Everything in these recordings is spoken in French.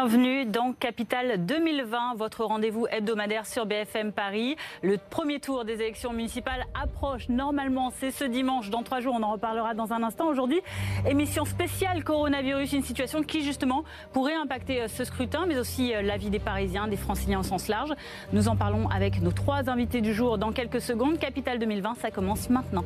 Bienvenue dans Capital 2020, votre rendez-vous hebdomadaire sur BFM Paris. Le premier tour des élections municipales approche. Normalement, c'est ce dimanche. Dans trois jours, on en reparlera dans un instant. Aujourd'hui, émission spéciale coronavirus, une situation qui justement pourrait impacter euh, ce scrutin, mais aussi euh, la vie des Parisiens, des Franciliens au sens large. Nous en parlons avec nos trois invités du jour dans quelques secondes. Capital 2020, ça commence maintenant.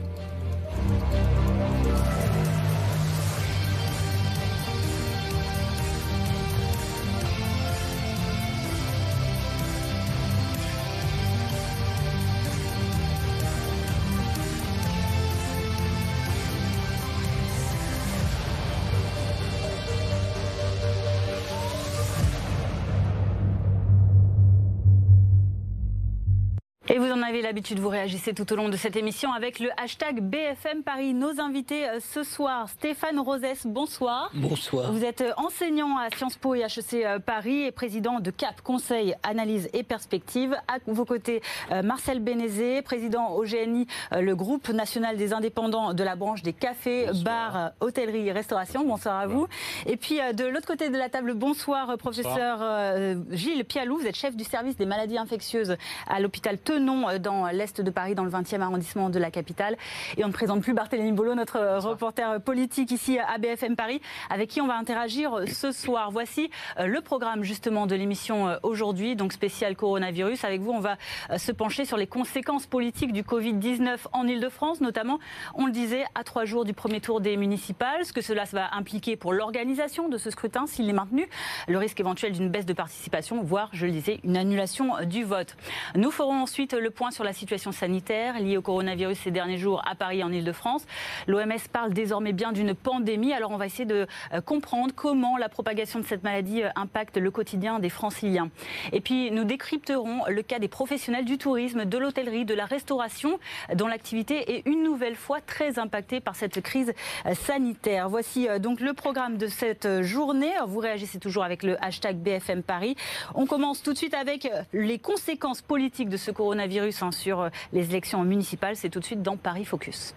L'habitude, vous réagissez tout au long de cette émission avec le hashtag BFM Paris. Nos invités euh, ce soir, Stéphane Rosès, bonsoir. Bonsoir. Vous êtes euh, enseignant à Sciences Po et HEC euh, Paris et président de CAP, Conseil, Analyse et Perspective. À vos côtés, Marcel Bénézé, président au GNI, le groupe national des indépendants de la branche des cafés, bars, hôtellerie et restauration. Bonsoir à vous. Et puis de l'autre côté de la table, bonsoir, professeur Gilles Pialou. Vous êtes chef du service des maladies infectieuses à l'hôpital Tenon euh, dans l'Est de Paris, dans le 20e arrondissement de la capitale. Et on ne présente plus Barthélémy Bolo, notre euh, reporter politique ici à BFM Paris, avec qui on va interagir euh, ce soir. Voici le programme justement de l'émission aujourd'hui, donc spécial coronavirus. Avec vous, on va se pencher sur les conséquences politiques du Covid-19 en Ile-de-France, notamment, on le disait, à trois jours du premier tour des municipales, ce que cela va impliquer pour l'organisation de ce scrutin, s'il est maintenu, le risque éventuel d'une baisse de participation, voire, je le disais, une annulation du vote. Nous ferons ensuite le point sur la situation sanitaire liée au coronavirus ces derniers jours à Paris en Ile-de-France. L'OMS parle désormais bien d'une pandémie. Alors on va essayer de euh, comprendre comment la propagation de cette maladie euh, impacte le quotidien des franciliens. Et puis nous décrypterons le cas des professionnels du tourisme, de l'hôtellerie, de la restauration, dont l'activité est une nouvelle fois très impactée par cette crise euh, sanitaire. Voici donc le programme de cette journée. Vous réagissez toujours avec le hashtag BFM Paris. On commence tout de suite avec les conséquences politiques de ce coronavirus virus hein, sur euh, les élections municipales. C'est tout de suite dans Paris Focus.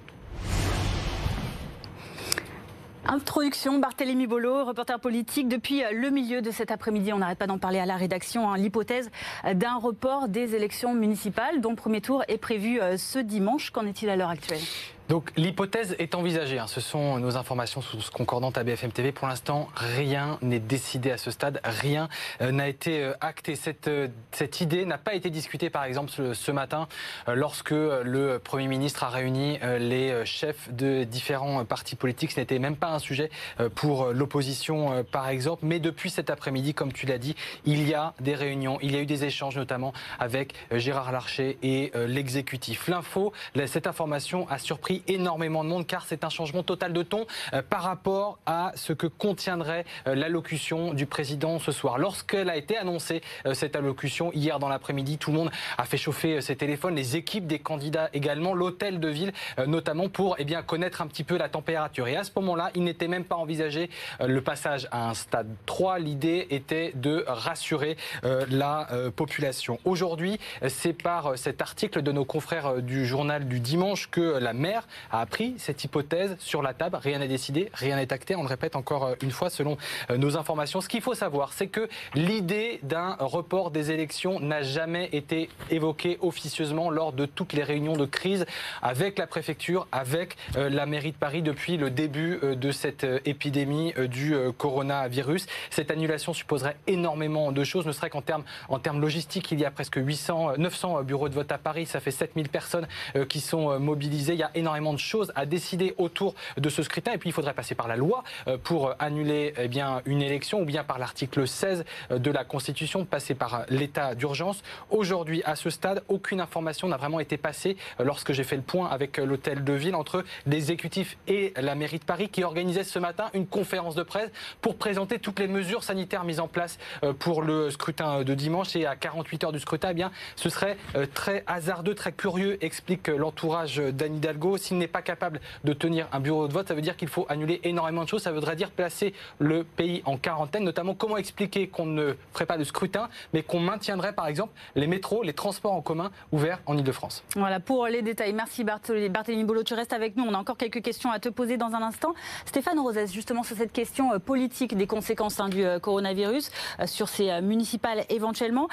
Introduction, Barthélémy Bolo, reporter politique. Depuis euh, le milieu de cet après-midi, on n'arrête pas d'en parler à la rédaction, hein, l'hypothèse euh, d'un report des élections municipales dont le premier tour est prévu ce dimanche. Qu'en est-il à l'heure actuelle? Donc l'hypothèse est envisagée. Hein. Ce sont nos informations sous concordantes à BFM TV. Pour l'instant, rien n'est décidé à ce stade. Rien euh, n'a été euh, acté. Cette, euh, cette idée n'a pas été discutée, par exemple, ce, matin, lorsque le Premier ministre a réuni les chefs de différents partis politiques. Ce n'était même pas un sujet pour l'opposition, par exemple. Mais depuis cet après-midi, comme tu l'as dit, il y a des réunions, il y a eu des échanges, notamment avec Gérard Larcher et l'exécutif. L'info, cette information a surpris énormément de monde car c'est un changement total de ton euh, par rapport à ce que contiendrait euh, l'allocution du président ce soir. Lorsqu'elle a été annoncée, euh, cette allocution, hier dans l'après-midi, tout le monde a fait chauffer ses téléphones, les équipes des candidats également, l'hôtel de ville notamment pour eh bien, connaître un petit peu la température. Et à ce moment-là, il n'était même pas envisagé le passage à un stade 3. L'idée était de rassurer la population. Aujourd'hui, c'est par cet article de nos confrères du journal du dimanche que la maire a appris cette hypothèse sur la table. Rien n'est décidé, rien n'est acté. On le répète encore euh, une fois selon euh, nos informations. Ce qu'il faut savoir, c'est que l'idée d'un report des élections n'a jamais été évoquée officieusement lors de toutes les réunions de crise avec la préfecture, avec euh, la mairie de Paris depuis le début de cette épidémie du coronavirus. Cette annulation supposerait énormément de choses, ne serait qu'en termes, en termes logistiques. Il y a presque 800, 900 bureaux de vote à Paris. Ça fait 7000 personnes qui sont mobilisées. Il y a énormément de choses à décider autour de ce scrutin. Et puis, il faudrait passer par la loi euh, pour annuler eh bien, une élection ou bien par l'article 16 euh, de la Constitution, passer par l'état d'urgence. Aujourd'hui, à ce stade, aucune information n'a vraiment été passée euh, lorsque j'ai fait le point avec l'hôtel de ville entre l'exécutif et la mairie de Paris qui organisait ce matin une conférence de presse pour présenter toutes les mesures sanitaires mises en place pour le scrutin de dimanche. Et à 48 heures du scrutin, eh bien, ce serait très hasardeux, très curieux, explique l'entourage d'Anne Hidalgo s'il n'est pas capable de tenir un bureau de vote, ça veut dire qu'il faut annuler énormément de choses. Ça voudrait dire placer le pays en quarantaine, notamment comment expliquer qu'on ne ferait pas de scrutin, mais qu'on maintiendrait par exemple les métros, les transports en commun ouverts en Ile-de-France. Voilà pour les détails. Merci Barthélémy, Bolo, tu restes avec nous. On a encore quelques questions à te poser dans un instant. Stéphane Rosès, justement sur cette question euh, politique des conséquences hein, du euh, coronavirus, euh, sur ces municipales éventuellement,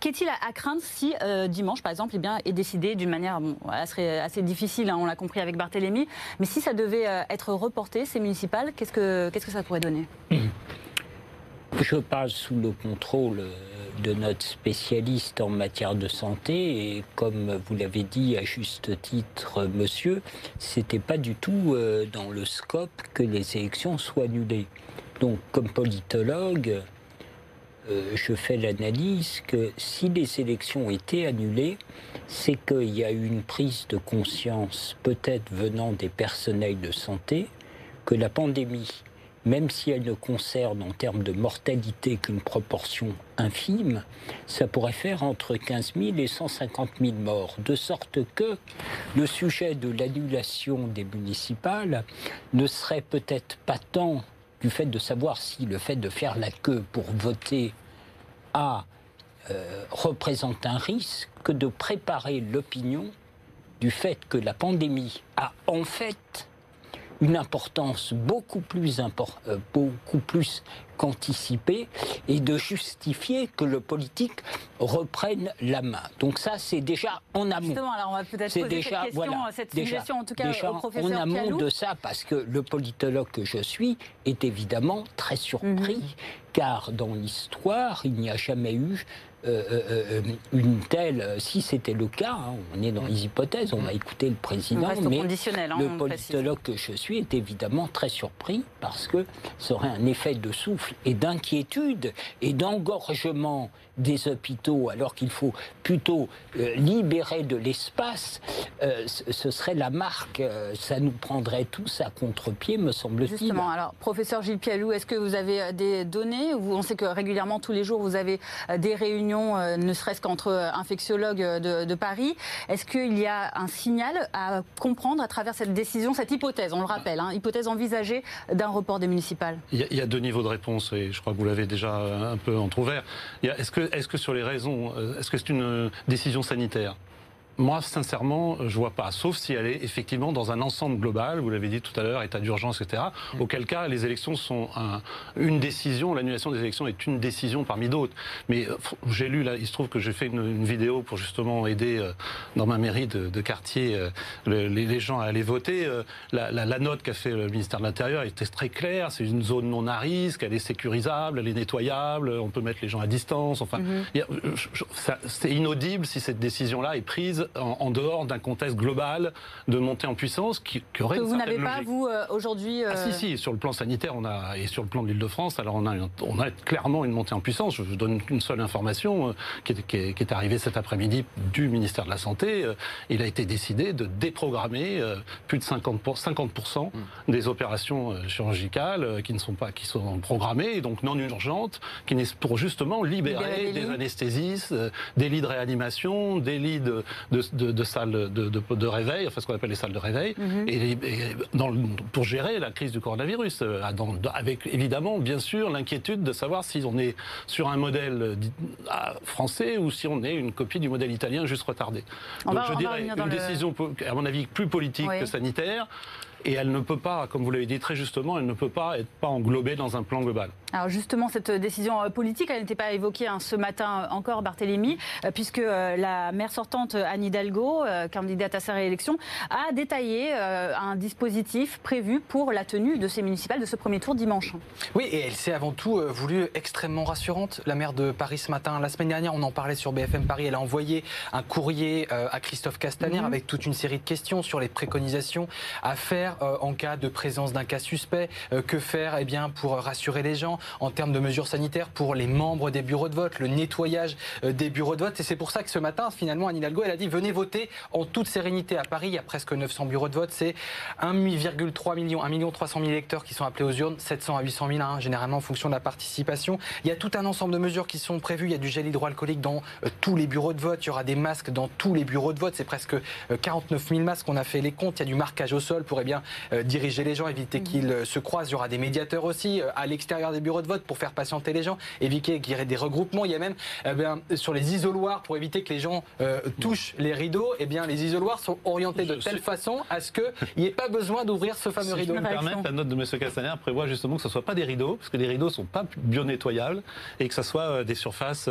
qu'est-il à, craindre si dimanche, par exemple, eh bien, est décidé d'une manière, assez difficile, hein, on l'a compris avec Barthélémy, mais si ça devait être reporté, ces municipales, qu'est-ce que, qu'est-ce que ça pourrait donner? Je parle sous le contrôle de notre spécialiste en matière de santé. Et comme vous l'avez dit à juste titre, monsieur, c'était pas du tout euh, dans le scope que les élections soient annulées. Donc, comme politologue, euh, je fais l'analyse que si les élections étaient annulées, c'est qu'il y a eu une prise de conscience, peut-être venant des personnels de santé, que la pandémie même si elle ne concerne en termes de mortalité qu'une proportion infime, ça pourrait faire entre 15 000 et 150 000 morts. De sorte que le sujet de l'annulation des municipales ne serait peut-être pas tant du fait de savoir si le fait de faire la queue pour voter a euh, représente un risque que de préparer l'opinion du fait que la pandémie a en fait une importance beaucoup plus, euh, beaucoup plus qu'anticipée et de justifier que le politique reprenne la main. Donc ça, c'est déjà en amont. Justement, alors on va peut-être poser déjà, cette question, voilà, cette déjà, en tout cas déjà au professeur en amont de ça, parce que le politologue que je suis est évidemment très surpris, mhm. car dans l'histoire, il n'y a jamais eu euh, euh, euh, une telle, si c'était le cas, hein, on est dans les hypothèses, on va écouter le président, mais hein, le politologue que je suis est évidemment très surpris parce que ça aurait un effet de souffle et d'inquiétude et d'engorgement des hôpitaux alors qu'il faut plutôt libérer de l'espace, ce serait la marque, ça nous prendrait tous à contre-pied, me semble-t-il. Justement, alors professeur Gilles Pialou, est-ce que vous avez des données On sait que régulièrement, tous les jours, vous avez des réunions euh, ne serait-ce qu'entre euh, infectiologues de, Paris. Est-ce qu'il y a un signal à comprendre à travers cette décision, cette hypothèse, on le rappelle, hein, hypothèse envisagée d'un report des municipales? Il y, a, deux niveaux de réponse et je crois que vous l'avez déjà un peu entrouvert. Est-ce que, est -ce que sur les raisons, euh, est-ce que c'est une décision sanitaire? Moi, sincèrement, je vois pas, sauf si elle est effectivement dans un ensemble global, vous l'avez dit tout à l'heure, état d'urgence, etc., mm. auquel cas les élections sont une décision, l'annulation des élections est une décision parmi d'autres. Mais euh, j'ai lu, là, il se trouve que j'ai fait une, vidéo pour justement aider euh, dans ma mairie de, quartier euh, les, gens à aller voter. La, note qu'a fait le ministère de l'Intérieur était très claire, c'est une zone non à risque, elle est sécurisable, elle est nettoyable, on peut mettre les gens à distance, enfin, mm-hmm. c'est inaudible si cette décision-là est prise en, dehors d'un contexte global de montée en puissance qui, aurait que vous n'avez pas vous euh, aujourd'hui. Ah si euh, si, sur le plan sanitaire, on a et sur le plan de l'Île-de-France, alors on a on a clairement une montée en puissance. Je vous donne une seule information euh, qui, est, qui, est, arrivée cet après-midi du ministère de la santé. il a été décidé de déprogrammer plus de 50 50 mmh. des opérations chirurgicales qui ne sont pas qui sont programmées donc non urgentes, qui n'est pour justement libérer, des anesthésistes, des lits de réanimation, des lits de, de, salles de, réveil, enfin ce qu'on appelle les salles de réveil, mhm. et, dans, pour gérer la crise du coronavirus, euh, avec évidemment, bien sûr, l'inquiétude de savoir si on est sur un modèle français ou si on est une copie du modèle italien juste retardé. Donc je dirais une décision, à mon avis, plus politique que sanitaire et elle ne peut pas, comme vous l'avez dit très justement, elle ne peut pas être pas englobée dans un plan global. Alors justement, cette décision euh, politique, elle n'était pas évoquée hein, ce matin encore, Barthélémy, euh, puisque euh, la maire sortante Anne Hidalgo, candidate à sa réélection, a détaillé un dispositif prévu pour la tenue de ces municipales de ce premier tour dimanche. Oui, et elle s'est avant tout voulue extrêmement rassurante, la maire de Paris ce matin. La semaine dernière, on en parlait sur BFM Paris, elle a envoyé un courrier à Christophe Castaner mhm. avec toute une série de questions sur les préconisations à faire faire en cas de présence d'un cas suspect Que faire eh bien, pour rassurer les gens en termes de mesures sanitaires pour les membres des bureaux de vote, le nettoyage des bureaux de vote? Et c'est pour ça que ce matin, finalement, Anne Hidalgo, elle a dit venez voter en toute sérénité. À Paris, il y a presque 900 bureaux de vote. C'est 1,3 million, 1 million 300 000 électeurs qui sont appelés aux urnes, 700 à 800 000, hein, généralement en fonction de la participation. Il y a tout un ensemble de mesures qui sont prévues. Il y a du gel hydroalcoolique dans euh, tous les bureaux de vote. Il y aura des masques dans tous les bureaux de vote. C'est presque 49 euh, 000 masques. On a fait les comptes. Il y a du marquage au sol pour eh bien, euh, diriger les gens, éviter mmh. qu'ils se croisent. Il y aura des médiateurs aussi à l'extérieur des bureaux de vote pour faire patienter les gens, éviter qu'il y ait des regroupements. Il y a même eh bien, sur les isoloirs pour éviter que les gens touchent les rideaux. Eh bien, les isoloirs sont orientés de telle façon à ce qu'il n'y ait pas besoin d'ouvrir ce fameux rideau. la note de M. Castaner prévoit justement que ce ne soit pas des rideaux, parce que les rideaux ne sont pas bio nettoyables, et que ce soit des surfaces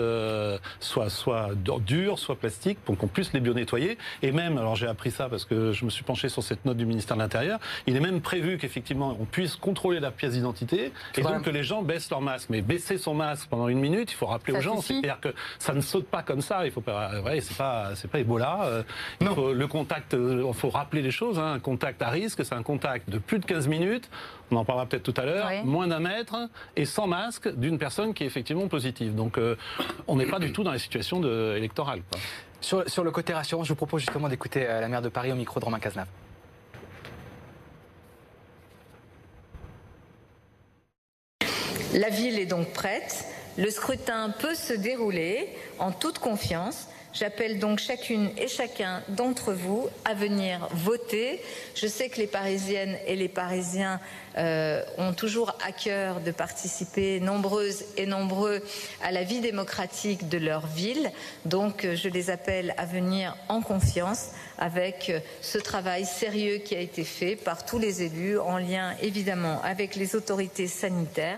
soit, soit dures, soit plastiques, pour qu'on puisse les bio-nettoyer. Et même, alors j'ai appris ça parce que je me suis penché sur cette note du ministère de l'Intérieur, il est même prévu qu'effectivement on puisse contrôler la pièce d'identité et donc que les gens baissent leur masque. Mais baisser son masque pendant une minute, il faut rappeler aux gens, c'est-à-dire que ça ne saute pas comme ça. Il faut pas, ouais, c'est pas, c'est pas Ebola. Euh, non. le contact, euh, il faut rappeler les choses. Hein. un contact à risque, c'est un contact de plus de 15 minutes. On en parlera peut-être tout à l'heure. Moins d'un mètre et sans masque d'une personne qui est effectivement positive. Donc euh, on n'est pas du tout dans la situation de, électorale. Sur, sur, le côté rassurant, je vous propose justement d'écouter la maire de Paris au micro de Romain Cazenave. La ville est donc prête. Le scrutin peut se dérouler en toute confiance. J'appelle donc chacune et chacun d'entre vous à venir voter. Je sais que les Parisiennes et les Parisiens euh, ont toujours à cœur de participer nombreuses et nombreux à la vie démocratique de leur ville. Donc je les appelle à venir en confiance avec ce travail sérieux qui a été fait par tous les élus en lien évidemment avec les autorités sanitaires.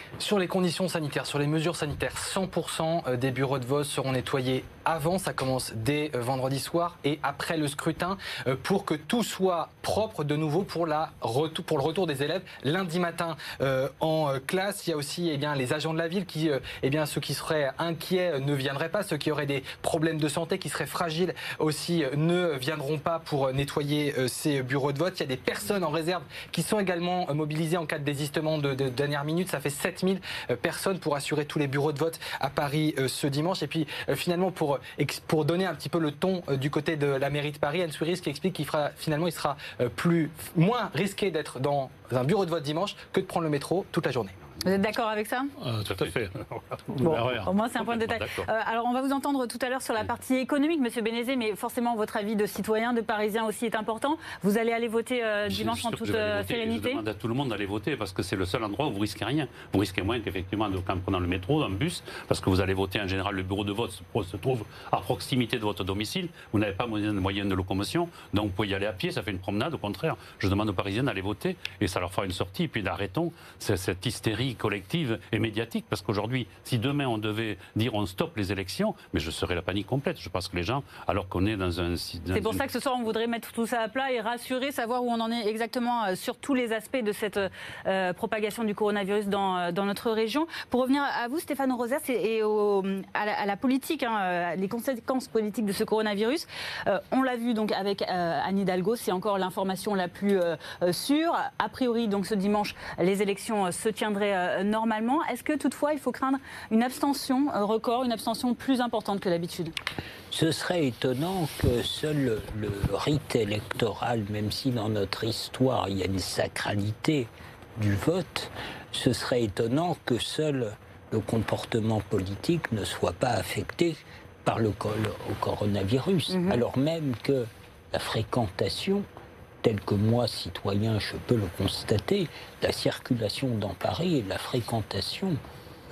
Sur les conditions sanitaires, sur les mesures sanitaires, 100% euh, des bureaux de vote seront nettoyés avant, ça commence dès euh, vendredi soir et après le scrutin euh, pour que tout soit propre de nouveau pour, la pour le retour des élèves lundi matin en classe. Il y a aussi eh les agents de la ville qui, eh ceux qui seraient inquiets ne viendraient pas, ceux qui auraient des problèmes de santé, qui seraient fragiles aussi ne viendront pas pour nettoyer ces bureaux de vote. Il y a des personnes en réserve qui sont également mobilisées en cas de désistement de, de dernière minute. Ça fait 7 000 euh, personnes pour assurer tous les bureaux de vote à Paris euh, ce dimanche. Et puis euh, finalement, pour, pour donner un petit peu le ton du côté de la mairie de Paris, Anne Souris qui explique qu'il fera finalement il sera plus, moins risqué d'être dans un bureau de vote dimanche que de prendre le métro toute la journée. Vous êtes d'accord avec ça? Euh, Tout à fait. Bon, au moins, c'est un point de détail. Euh, alors, on va vous entendre tout à l'heure sur la partie économique, Monsieur Bénézé, mais forcément, votre avis de citoyen, de Parisien aussi est important. Vous allez aller voter euh, dimanche en toute sérénité Je demande à tout le monde d'aller voter parce que c'est le seul endroit où vous risquez rien. Vous risquez moins qu'effectivement en prenant le métro, un bus, parce que vous allez voter en général. Le bureau de vote se trouve à proximité de votre domicile. Vous n'avez pas moyen de, moyen de locomotion, donc vous pouvez y aller à pied. Ça fait une promenade. Au contraire, je demande aux Parisiens d'aller voter et ça leur fera une sortie. Et puis arrêtons cette hystérie collective et médiatique, parce qu'aujourd'hui, si demain on devait dire on stoppe les élections, mais je serais la panique complète. Je pense que les gens, alors qu'on est dans un... C'est pour ça que ce soir on voudrait mettre tout ça à plat et rassurer, savoir où on en est exactement euh, sur tous les aspects de cette euh, propagation du coronavirus dans, euh, dans, notre région. Pour revenir à vous, Stéphane Rosers, et, au, à, la, politique, hein, les conséquences politiques de ce coronavirus, on l'a vu donc avec Anne Hidalgo, c'est encore l'information la plus sûre. A priori, donc ce dimanche, les élections se tiendraient normalement. Est-ce que toutefois il faut craindre une abstention record, une abstention plus importante que d'habitude? Ce serait étonnant que seul le rite électoral, même si dans notre histoire il y a une sacralité du vote, ce serait étonnant que seul le comportement politique ne soit pas affecté par le coronavirus, mhm. alors même que la fréquentation tel que moi, citoyen, je peux le constater, la circulation dans Paris et la fréquentation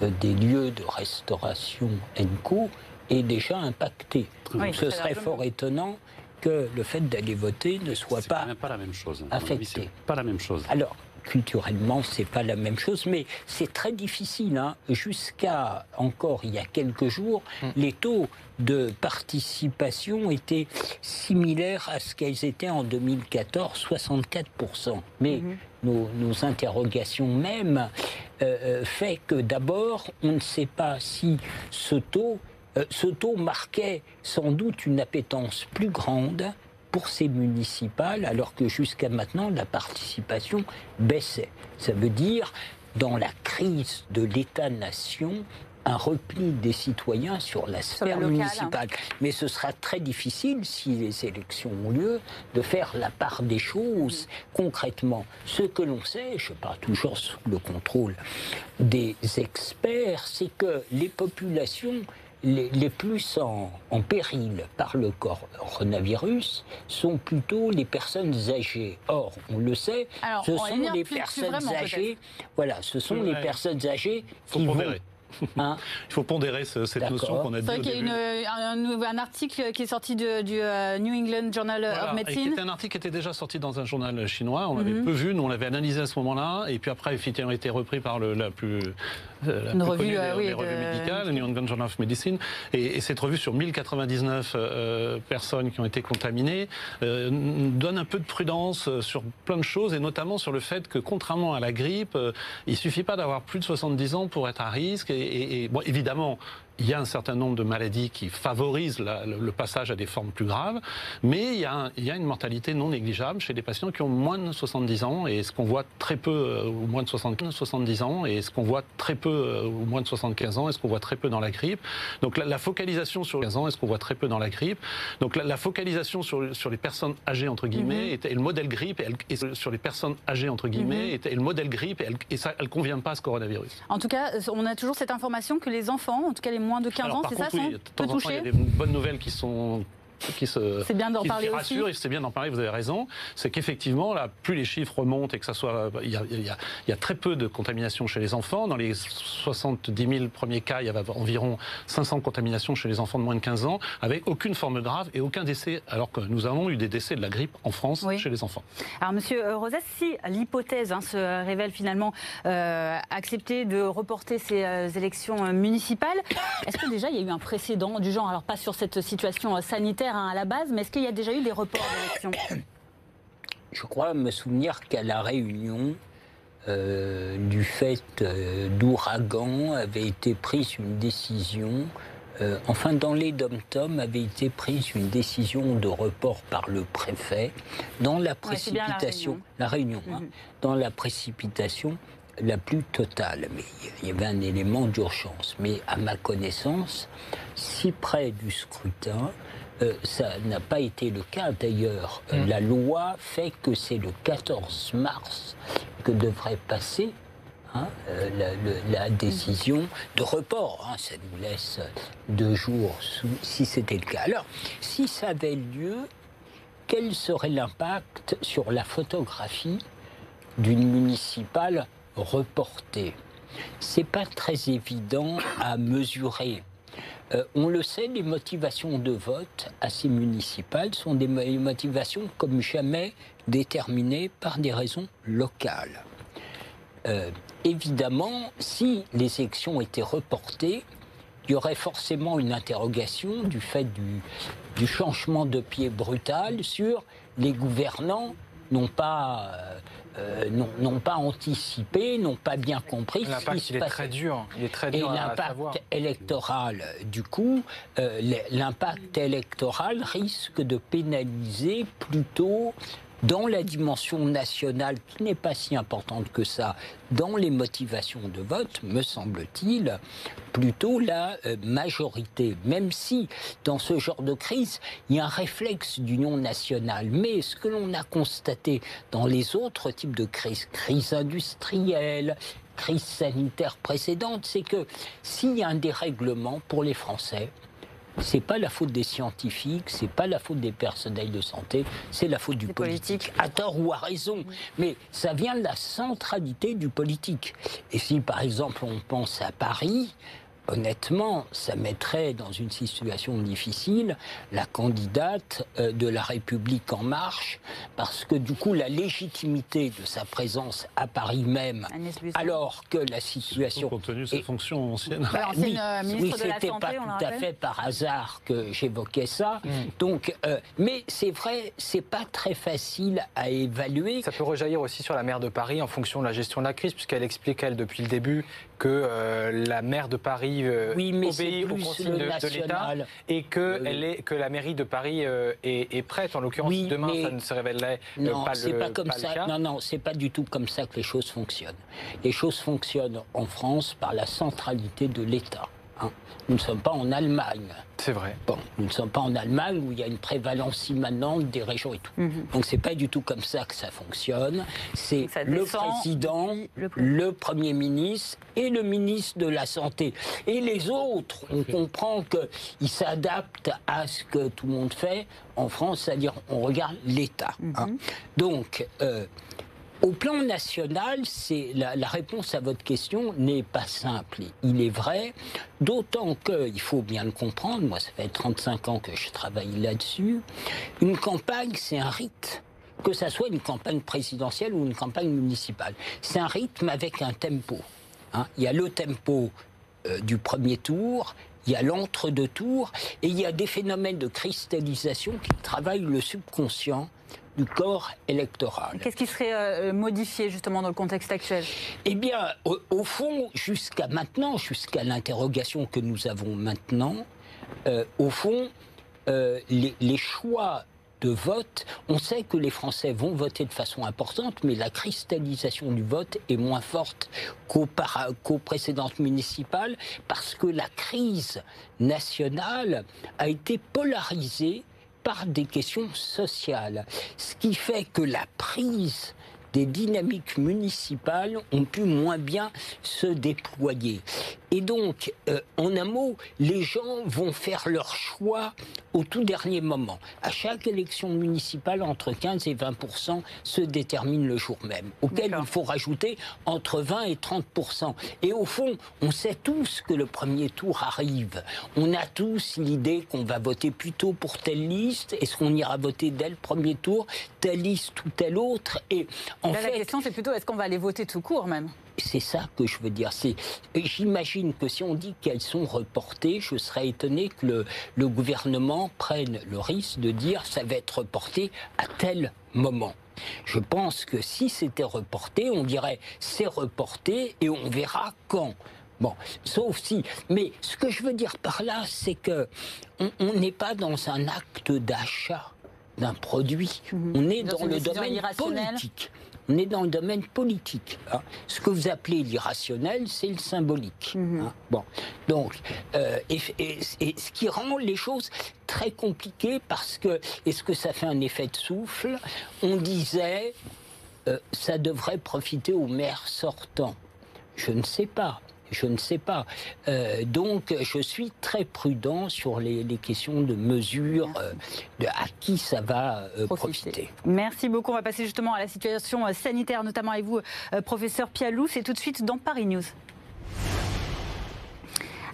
euh, des lieux de restauration co est déjà impactée. ce serait fort étonnant que le fait d'aller voter ne soit pas, pas la même chose. affecté. Pas la même chose. Alors, culturellement, c'est pas la même chose, mais c'est très difficile. Hein. Jusqu'à encore il y a quelques jours, hmm. les taux de participation étaient similaires à ce qu'elles étaient en 2014, 64%. Mais hmm. nos, interrogations même euh, euh, fait que d'abord, on ne sait pas si ce taux, euh, ce taux marquait sans doute une appétence plus grande pour ces municipales, alors que jusqu'à maintenant, la participation baissait. Ça veut dire, dans la crise de l'État-nation, un repli des citoyens sur la sphère local, municipale. Mais ce sera très difficile, si les élections ont lieu, de faire la part des choses concrètement. Ce que l'on sait, je parle toujours sous le contrôle des experts, c'est que les populations les, les plus en, en péril par le coronavirus sont plutôt les personnes âgées. Or, on le sait, Alors, ce sont les personnes vraiment, âgées. Voilà, ce sont les Ouais. personnes âgées qui vont. Hein, Il faut pondérer ce- cette notion qu'on a C'est dit vrai au qu'il y a une- un, article qui est sorti de- du euh, New England Journal Voilà, of Medicine. était un article qui était déjà sorti dans un journal chinois. On l'avait Mhm. peu vu, nous on l'avait analysé à ce moment-là, et puis après effectivement été repris par le, la plus, euh, la Une plus revue, connue euh, des, oui, des revues de- médicales, le New England Journal of Medicine, et, et cette revue sur 1099 euh, personnes qui ont été contaminées euh, donne un peu de prudence euh, sur plein de choses, et notamment sur le fait que contrairement à la grippe, euh, il suffit pas d'avoir plus de 70 ans pour être à risque, et, et- évidemment il y a un certain nombre de maladies qui favorisent la- le, le passage à des formes plus graves, mais il y, a un- il y a une mortalité non négligeable chez des patients qui ont moins de 70 ans, et ce qu'on voit très peu, euh, ou moins de 75, 70 ans, et ce qu'on voit très peu, euh, ou moins de 75 ans, et ce qu'on voit très peu dans la grippe. Donc la, la focalisation sur les 15 ans, et ce qu'on voit très peu dans la grippe. Donc la, la focalisation sur, sur les personnes âgées, entre guillemets, et, et le modèle grippe, et, elle- et sur les personnes âgées, entre guillemets, et, et le modèle grippe, et, elle- et ça, elle convient pas à ce coronavirus. En tout cas, on a toujours cette information que les enfants, en tout cas les moins de 15 Alors, ans, c'est ça, contre, oui, sont de peu temps en temps, il y a des bonnes nouvelles qui sont qui se C'est bien d'en parler qui aussi. c'est bien d'en parler, vous avez raison, c'est qu'effectivement, là, plus les chiffres remontent et que ça soit. Il y, a, il, y a, il y a très peu de contamination chez les enfants. Dans les 70 000 premiers cas, il y avait environ 500 contaminations chez les enfants de moins de 15 ans, avec aucune forme grave et aucun décès, alors que nous avons eu des décès de la grippe en France Oui. chez les enfants. Alors, Monsieur euh, Rosès, si l'hypothèse hein, se révèle finalement euh, accepter de reporter ces euh, élections euh, municipales, est-ce que déjà il y a eu un précédent du genre, alors pas sur cette situation euh, hein, à la base, mais est-ce qu'il y a déjà eu des reports d'élections Je crois me souvenir qu'à la Réunion, euh, du fait euh, d'ouragan, avait été prise une décision. euh, enfin, dans les dom-tom avait été prise une décision de report par le préfet dans la Ouais, précipitation, Réunion. la Réunion, hein, Mhm. dans la précipitation la plus totale. Mais il y avait un élément d'urgence. Mais à ma connaissance, si près du scrutin, euh, ça n'a pas été le cas. D'ailleurs, euh, la loi fait que c'est le 14 mars que devrait passer hein, euh, la, le- la décision de report. hein. ça nous laisse deux jours sous- si c'était le cas. Alors, si ça avait lieu, quel serait l'impact sur la photographie d'une municipale reportée? C'est pas très évident à mesurer. Euh, on le sait, les motivations de vote à ces municipales sont des mo- motivations comme jamais déterminées par des raisons locales. Euh, évidemment, si les élections étaient reportées, il y aurait forcément une interrogation du fait du, changement de pied brutal sur les gouvernants n'ont pas, euh, n'ont- pas anticipé, n'ont pas bien compris ce qui L'impact, se il est passait. très dur. Il est très Et dur savoir. l'impact électoral, du coup, euh, l'impact électoral risque de pénaliser plutôt dans la dimension nationale, qui n'est pas si importante que ça, dans les motivations de vote, me semble-t-il, plutôt la euh, majorité. Même si, dans ce genre de crise, il y a un réflexe d'union nationale. Mais ce que l'on a constaté dans les autres types de crises, crise industrielle, crise sanitaire précédente, c'est que s'il y a un dérèglement pour les Français, c'est pas la faute des scientifiques, c'est pas la faute des personnels de santé, c'est la faute du politique. politiques. À tort ou à raison. Mais ça vient de la centralité du politique. Et si par exemple on pense à Paris, honnêtement, ça mettrait dans une situation difficile la candidate euh, de la République en marche, parce que du coup la légitimité de sa présence à Paris même, alors que la situation Compte tenu de ses fonctions anciennes. Bah, ancienne, oui, euh, ministre oui, de la c'était pas tout à fait par hasard que j'évoquais ça. Mm. Donc, euh, mais c'est vrai, c'est pas très facile à évaluer. Ça peut rejaillir aussi sur la maire de Paris en fonction de la gestion de la crise, puisqu'elle explique, elle, depuis le début, que euh, la maire de Paris euh, Oui, mais obéit aux consignes de, de l'État et que, Oui. elle est, que la mairie de Paris euh, est, est prête. En l'occurrence, Oui, demain, mais- ça ne se révélerait Non, pas le pas comme pas le ça. cas. Non, non, c'est pas du tout comme ça que les choses fonctionnent. Les choses fonctionnent en France par la centralité de l'État. Hein. Nous ne sommes pas en Allemagne. C'est vrai. Bon, nous ne sommes pas en Allemagne où il y a une prévalence immanente des régions et tout. Donc c'est pas du tout comme ça que ça fonctionne. C'est le président, le premier ministre et le ministre de la santé. Et les autres, on comprend qu'ils s'adaptent à ce que tout le monde fait en France, c'est-à-dire on regarde l'État. hein. Donc euh, au plan national, c'est la, réponse à votre question n'est pas simple. Il est vrai, d'autant que, il faut bien le comprendre, moi ça fait 35 ans que je travaille là-dessus, une campagne c'est un rite. Que ça soit une campagne présidentielle ou une campagne municipale. C'est un rythme avec un tempo. hein. Il y a le tempo euh, du premier tour, il y a l'entre-deux tours, et il y a des phénomènes de cristallisation qui travaillent le subconscient du corps électoral. Qu'est-ce qui serait euh, modifié justement dans le contexte actuel? Eh bien, au, au fond, jusqu'à maintenant, jusqu'à l'interrogation que nous avons maintenant, euh, au fond, euh, les, les choix de vote, on sait que les Français vont voter de façon importante, mais la cristallisation du vote est moins forte qu'aux précédentes municipales, parce que la crise nationale a été polarisée par des questions sociales. Ce qui fait que la prise des dynamiques municipales ont pu moins bien se déployer. Et donc, euh, en un mot, les gens vont faire leur choix au tout dernier moment. À chaque élection municipale, entre 15 et 20% se déterminent le jour même, auquel il faut rajouter entre 20 et 30% Et au fond, on sait tous que le premier tour arrive. On a tous l'idée qu'on va voter plutôt pour telle liste. Est-ce qu'on ira voter dès le premier tour, telle liste ou telle autre? Et en Là, la question, c'est plutôt est-ce qu'on va aller voter tout court même? C'est ça que je veux dire. C'est, j'imagine que si on dit qu'elles sont reportées, je serais étonné que le, le gouvernement prenne le risque de dire ça va être reporté à tel moment. Je pense que si c'était reporté, on dirait c'est reporté et on verra quand. Bon, sauf si. Mais ce que je veux dire par là, c'est que on n'est pas dans un acte d'achat d'un produit. On est Dans le domaine irrationnelle. politique. On est dans le domaine politique. hein. Ce que vous appelez l'irrationnel, c'est le symbolique. hein. Bon, donc, euh, et, et- et ce qui rend les choses très compliquées parce que, est-ce que ça fait un effet de souffle? On disait, euh, ça devrait profiter aux maires sortants. Je ne sais pas. Je ne sais pas. Euh, donc, je suis très prudent sur les, les questions de mesure, euh, de à qui ça va euh, profiter. Merci beaucoup. On va passer justement à la situation sanitaire, notamment avec vous, professeur Pialou. C'est tout de suite dans Paris News.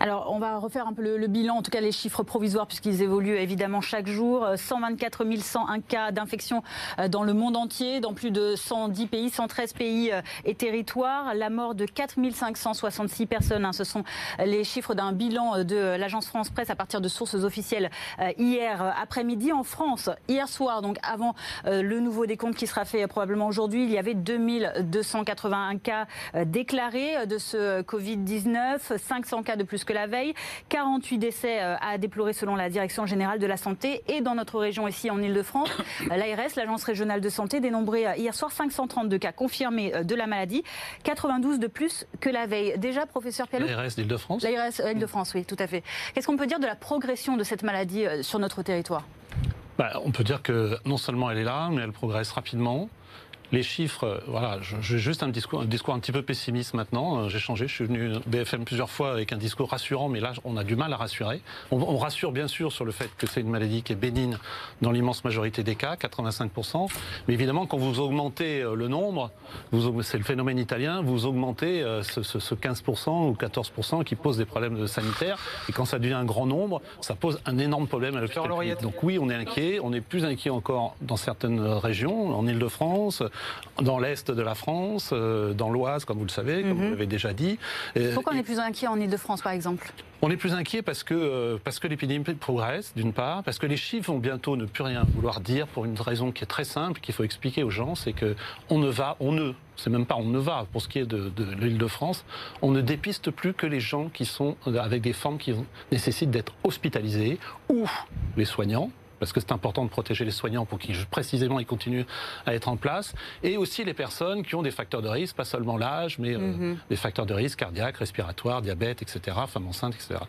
Alors, on va refaire un peu le, bilan, en tout cas les chiffres provisoires, puisqu'ils évoluent évidemment chaque jour. Euh, 124 101 cas d'infection euh, dans le monde entier, dans plus de 110 pays, 113 pays euh, et territoires. La mort de 4 566 personnes. hein, ce sont les chiffres d'un bilan euh, de l'agence France Presse à partir de sources officielles euh, hier euh, après-midi en France. Hier soir, donc avant euh, le nouveau décompte qui sera fait euh, probablement aujourd'hui, il y avait 2281 cas euh, déclarés euh, de ce Covid-19, 500 cas de plus que la veille, 48 décès euh, à déplorer selon la Direction générale de la santé et dans notre région ici en Ile-de-France, euh, l'ARS, l'agence régionale de santé, dénombrait euh, hier soir 532 cas confirmés de la maladie, 92 de plus que la veille. Déjà, professeur Pialou L'ARS d'Île-de-France? L'ARS Île-de-France, oui, tout à fait. Qu'est-ce qu'on peut dire de la progression de cette maladie sur notre territoire? Bah, on peut dire que non seulement elle est là, mais elle progresse rapidement. Les chiffres, euh, voilà, j'ai juste un discours, un discours un petit peu pessimiste maintenant. Euh, J'ai changé, je suis venu BFM plusieurs fois avec un discours rassurant, mais là, on a du mal à rassurer. On, on rassure bien sûr sur le fait que c'est une maladie qui est bénigne dans l'immense majorité des cas, 85%. Mais évidemment, quand vous augmentez euh, le nombre, c'est le phénomène italien, vous augmentez ce, ce- ce 15% ou 14% qui pose des problèmes sanitaires. Et quand ça devient un grand nombre, ça pose un énorme problème à l'hôpital. Donc oui, on est inquiet. On est plus inquiet encore dans certaines régions, en Ile-de-France, dans l'est de la France, dans l'Oise, comme vous le savez, comme vous l'avez déjà dit. Pourquoi on est plus inquiet en Ile-de-France, par exemple? On est plus inquiet parce que, parce que l'épidémie progresse, d'une part, parce que les chiffres vont bientôt ne plus rien vouloir dire pour une raison qui est très simple, qu'il faut expliquer aux gens, c'est que on ne va, on ne, c'est même pas on ne va, pour ce qui est de, de l'île de France, on ne dépiste plus que les gens qui sont avec des formes qui nécessitent d'être hospitalisés ou les soignants, parce que c'est important de protéger les soignants pour qu'ils précisément ils continuent à être en place, et aussi les personnes qui ont des facteurs de risque, pas seulement l'âge, mais euh, mhm. des facteurs de risque cardiaques, respiratoires, diabète, etc., femmes enceintes, etc.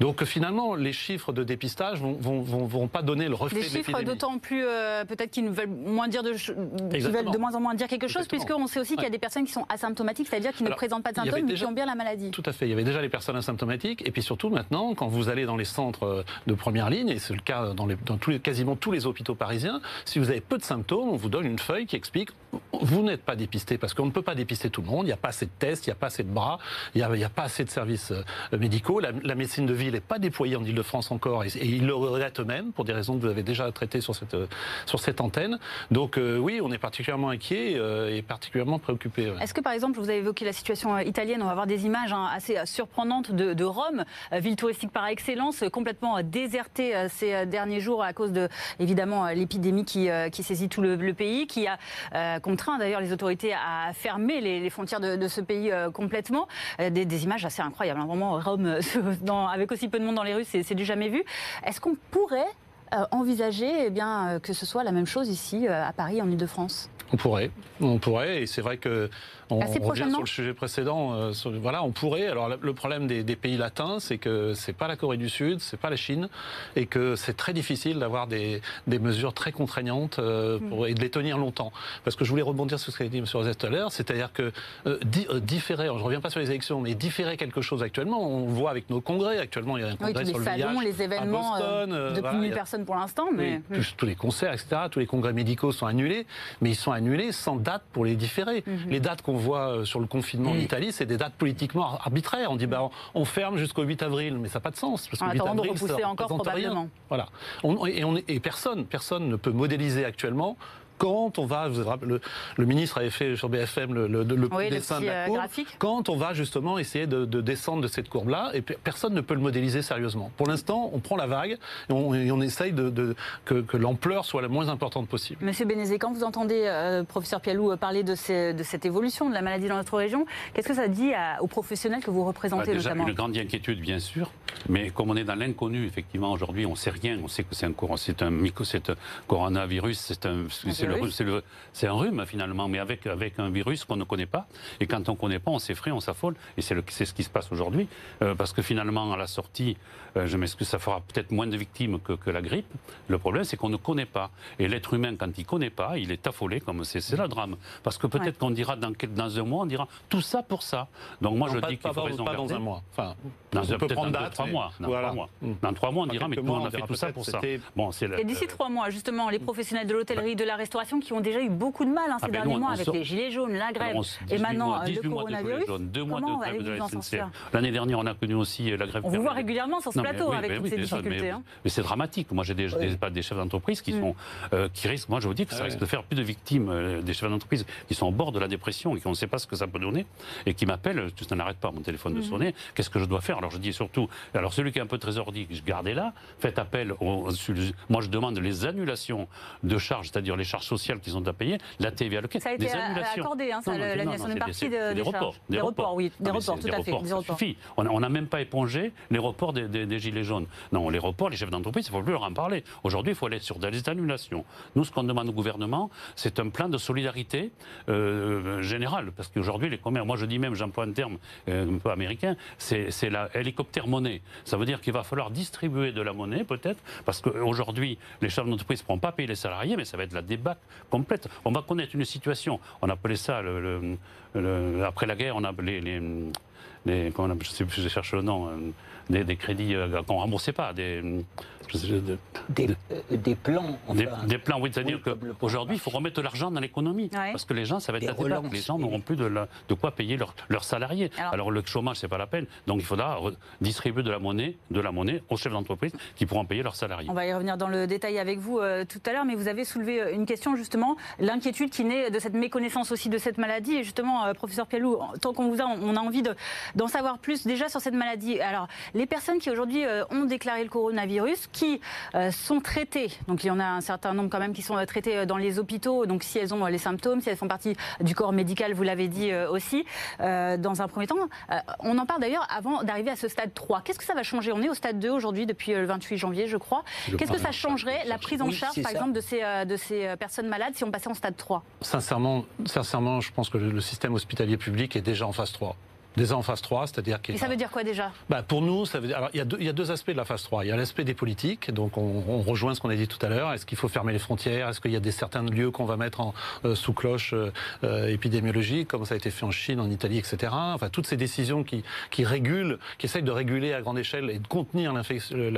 Donc finalement, les chiffres de dépistage vont, vont, vont, pas donner le reflet des chiffres d'autant plus euh, peut-être qu'ils veulent moins dire de, veulent de moins en moins dire quelque chose, puisqu'on sait aussi qu'il y a des personnes qui sont asymptomatiques, c'est-à-dire qui ne présentent pas de symptômes, mais qui ont bien la maladie. Tout à fait. Il y avait déjà les personnes asymptomatiques, et puis surtout maintenant, quand vous allez dans les centres de première ligne, et c'est le cas dans, les, dans tous les quasiment tous les hôpitaux parisiens, si vous avez peu de symptômes, on vous donne une feuille qui explique vous n'êtes pas dépisté parce qu'on ne peut pas dépister tout le monde. Il n'y a pas assez de tests, il n'y a pas assez de bras, il n'y a, pas assez de services euh, médicaux. La, médecine de ville n'est pas déployée en Ile-de-France encore et, ils le regrettent eux-mêmes pour des raisons que vous avez déjà traitées sur cette, euh, sur cette antenne. Donc euh, oui, on est particulièrement inquiet et particulièrement préoccupé. Est-ce que par exemple, vous avez évoqué la situation italienne, on va avoir des images hein, assez surprenantes de, de, Rome, ville touristique par excellence, complètement désertée ces derniers jours à cause de évidemment l'épidémie qui, qui, saisit tout le, pays, qui a contraint d'ailleurs les autorités à fermer les, frontières de, ce pays euh, complètement. Euh, des, images assez incroyables. Hein. Vraiment, Rome, avec aussi peu de monde dans les rues, c'est du jamais vu. Est-ce qu'on pourrait envisager eh bien, que ce soit la même chose ici à Paris, en Ile-de-France On pourrait, on pourrait, et c'est vrai que on revient sur le sujet précédent. Euh, voilà, on pourrait. Alors le problème des, pays latins, c'est que c'est pas la Corée du Sud, c'est pas la Chine, et que c'est très difficile d'avoir des, mesures très contraignantes euh, pour, et de les tenir longtemps. Parce que je voulais rebondir sur ce qu'a dit M. Rosette tout à l'heure, c'est-à-dire que euh, différer, je reviens pas sur les élections, mais différer quelque chose actuellement, on le voit avec nos congrès. Actuellement, il y a un congrès sur les le salons, les événements Boston, de plus de 1000 personnes pour l'instant, mais tous, les concerts, etc. Tous les congrès médicaux sont annulés, mais ils sont annulés sans date pour les différer. Mhm. Les dates qu'on voit sur le confinement en. Italie, c'est des dates politiquement arbitraires. On dit bah, on, ferme jusqu'au 8 avril, mais ça n'a pas de sens. Parce que 8 avril, de repousser encore probablement. Voilà. et, on, et personne, personne ne peut modéliser actuellement quand on va, le, le, ministre avait fait sur BFM le, le, dessin de la euh, courbe, quand on va justement essayer de, descendre de cette courbe-là, et personne ne peut le modéliser sérieusement. Pour l'instant, on prend la vague et on, essaye de, que, l'ampleur soit la moins importante possible. Monsieur Bénézé, quand vous entendez euh, professeur Pialou euh, parler de, de, cette évolution de la maladie dans notre région, qu'est-ce que ça dit aux professionnels que vous représentez bah, déjà, notamment Une grande inquiétude, bien sûr, mais comme on est dans l'inconnu, effectivement, aujourd'hui, on ne sait rien. On sait que c'est un, c'est un, un coronavirus, c'est un, c'est un rhume finalement, mais avec, avec un virus qu'on ne connaît pas. Et quand on ne connaît pas, on s'effraie, on s'affole. Et c'est ce qui se passe aujourd'hui. Euh, parce que finalement, à la sortie, euh, je m'excuse, ça fera peut-être moins de victimes que, que la grippe. Le problème, c'est qu'on ne connaît pas. Et l'être humain, quand il ne connaît pas, il est affolé, comme c'est le drame. Parce que peut-être qu'on dira dans, dans, un mois, on dira tout ça pour ça. Donc moi, je dis qu'il faut raison pas dans un mois. Enfin, dans, on peut prendre dans trois mois. Dans, trois mois. Hmm. dans trois mois, on dira, mais on a fait tout ça pour ça. Bon, Et d'ici trois mois, justement, les professionnels de l'hôtellerie, de la restauration qui ont déjà eu beaucoup de mal hein, ces ah ben derniers mois avec les gilets jaunes, la grève et maintenant euh, le coronavirus. deux mois de grève de la SNCF. L'année dernière, on a connu aussi euh, la grève. On vous voit régulièrement sur ce plateau avec toutes ces difficultés. Hein. Mais c'est dramatique. Moi, j'ai des, des, chefs d'entreprise qui, mm. sont, euh, qui risquent, moi je vous dis que ça risque de faire plus de victimes, des chefs d'entreprise qui sont au bord de la dépression et qui ne sait pas ce que ça peut donner et qui m'appellent, ça n'arrête pas mon téléphone de mm. sonner, qu'est-ce que je dois faire? Alors je dis surtout, alors celui qui est un peu trésorier, gardez là, faites appel, moi je demande les annulations de charges, c'est-à-dire les charges sociales qui sont à payer, la TVA ça a été accordé, hein, l'annulation d'une partie des, des, reports. Des, reports, oui, des reports, tout à fait. Des reports. Suffit. On n'a même pas épongé les reports des, Gilets jaunes. Non, les reports, les chefs d'entreprise, il ne faut plus leur en parler. Aujourd'hui, il faut aller sur des annulations. Nous, ce qu'on demande au gouvernement, c'est un plan de solidarité euh, générale. Parce qu'aujourd'hui, les commerces, moi je dis même, j'emploie un terme euh, un peu américain, c'est la hélicoptère monnaie. Ça veut dire qu'il va falloir distribuer de la monnaie, peut-être, parce qu'aujourd'hui, les chefs d'entreprise ne pourront pas payer les salariés, mais ça va être la complète. On va connaître une situation. On appelait ça, le, après la guerre, on a les, des comment on- je sais je cherche le nom, euh, des, des crédits euh, qu'on remboursait pas, des, Des, euh, des plans. enfin, des, des plans, oui, c'est-à-dire oui, qu'aujourd'hui, il faut remettre de l'argent dans l'économie. Ouais. Parce que les gens, ça va être Des la Les gens n'auront plus de, la- de quoi payer leurs leurs salariés. Alors- Alors, le chômage, c'est pas la peine. Donc il faudra distribuer de la monnaie, de la monnaie aux chefs d'entreprise qui pourront payer leurs salariés. On va y revenir dans le détail avec vous euh, tout à l'heure, mais vous avez soulevé euh, une question justement, l'inquiétude qui naît de cette méconnaissance aussi de cette maladie. Et justement, euh, professeur Pialou, tant qu'on vous a, on a envie de- d'en savoir plus déjà sur cette maladie. Alors, les personnes qui aujourd'hui euh, ont déclaré le coronavirus, qui euh, sont traitées, donc il y en a un certain nombre quand même qui sont euh, traitées euh, dans les hôpitaux, donc si elles ont les symptômes, si elles font partie du corps médical, vous l'avez dit aussi, dans un premier temps. On en parle d'ailleurs avant d'arriver à ce stade 3. Qu'est-ce que ça va changer? On est au stade 2 aujourd'hui depuis le 28 janvier, je crois. Qu'est-ce que ça changerait, la prise en charge, par ça. exemple, de ces, de ces personnes malades si on passait en stade 3 Sincèrement, sincèrement, je pense que le système hospitalier public est déjà en phase 3. Déjà en phase 3, c'est-à-dire qu'il Et ça veut dire quoi déjà? Bah, pour nous, ça veut dire. Alors, il y, a deux, il y a deux aspects de la phase 3. Il y a l'aspect des politiques, donc on, on rejoint ce qu'on a dit tout à l'heure. Est-ce qu'il faut fermer les frontières? Est-ce qu'il y a des certains lieux qu'on va mettre en, euh, sous cloche euh, euh, épidémiologique, comme ça a été fait en Chine, en Italie, etc. Enfin, toutes ces décisions qui, qui régulent, qui essayent de réguler à grande échelle et de contenir la,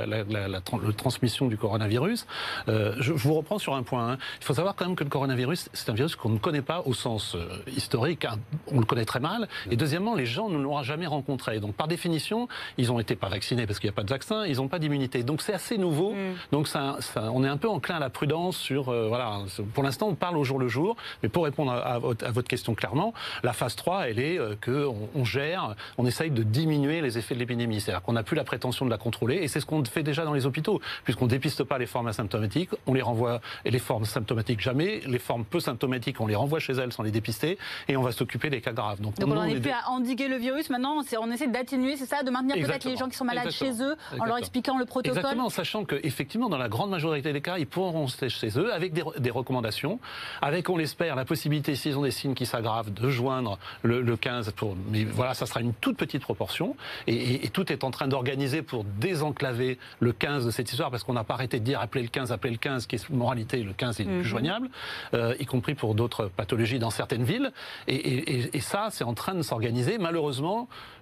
la, la, la transmission du coronavirus. Euh, je, je vous reprends sur un point. hein. Il faut savoir quand même que le coronavirus, c'est un virus qu'on ne connaît pas au sens euh, historique. hein. On le connaît très mal. Et deuxièmement, les gens ne l'ont jamais rencontré. Donc, par définition, ils ont été pas vaccinés parce qu'il n'y a pas de vaccin. Ils n'ont pas d'immunité. Donc, c'est assez nouveau. Donc, ça, ça- on est un peu enclin à la prudence sur. euh, voilà. Pour l'instant, on parle au jour le jour. Mais pour répondre à, à votre, à votre question clairement, la phase 3, elle est euh, que on, gère, on essaye de diminuer les effets de l'épidémie. C'est-à-dire qu'on n'a plus la prétention de la contrôler. Et c'est ce qu'on fait déjà dans les hôpitaux, puisqu'on dépiste pas les formes asymptomatiques, on les renvoie et les formes symptomatiques jamais, les formes peu symptomatiques, on les renvoie chez elles sans les dépister, et on va s'occuper des cas graves. Donc, Donc on n'en est- plus à endiguer le virus maintenant, on essaie d'atténuer, c'est ça, de maintenir peut-être les gens qui sont malades Exactement. chez eux en leur expliquant le protocole. Exactement, sachant qu'effectivement, dans la grande majorité des cas, ils pourront rester chez eux avec des, des recommandations, avec, on l'espère, la possibilité, s'ils ont des signes qui s'aggravent, de joindre le, le 15. Pour, mais voilà, ça sera une toute petite proportion. Et, et- et tout est en train d'organiser pour désenclaver le 15 de cette histoire, parce qu'on n'a pas arrêté de dire appelez le 15, appelez le 15, qui est moralité, le 15 est le Mhm. plus joignable, euh, y compris pour d'autres pathologies dans certaines villes. Et ça, c'est en train de s'organiser. Malheureusement,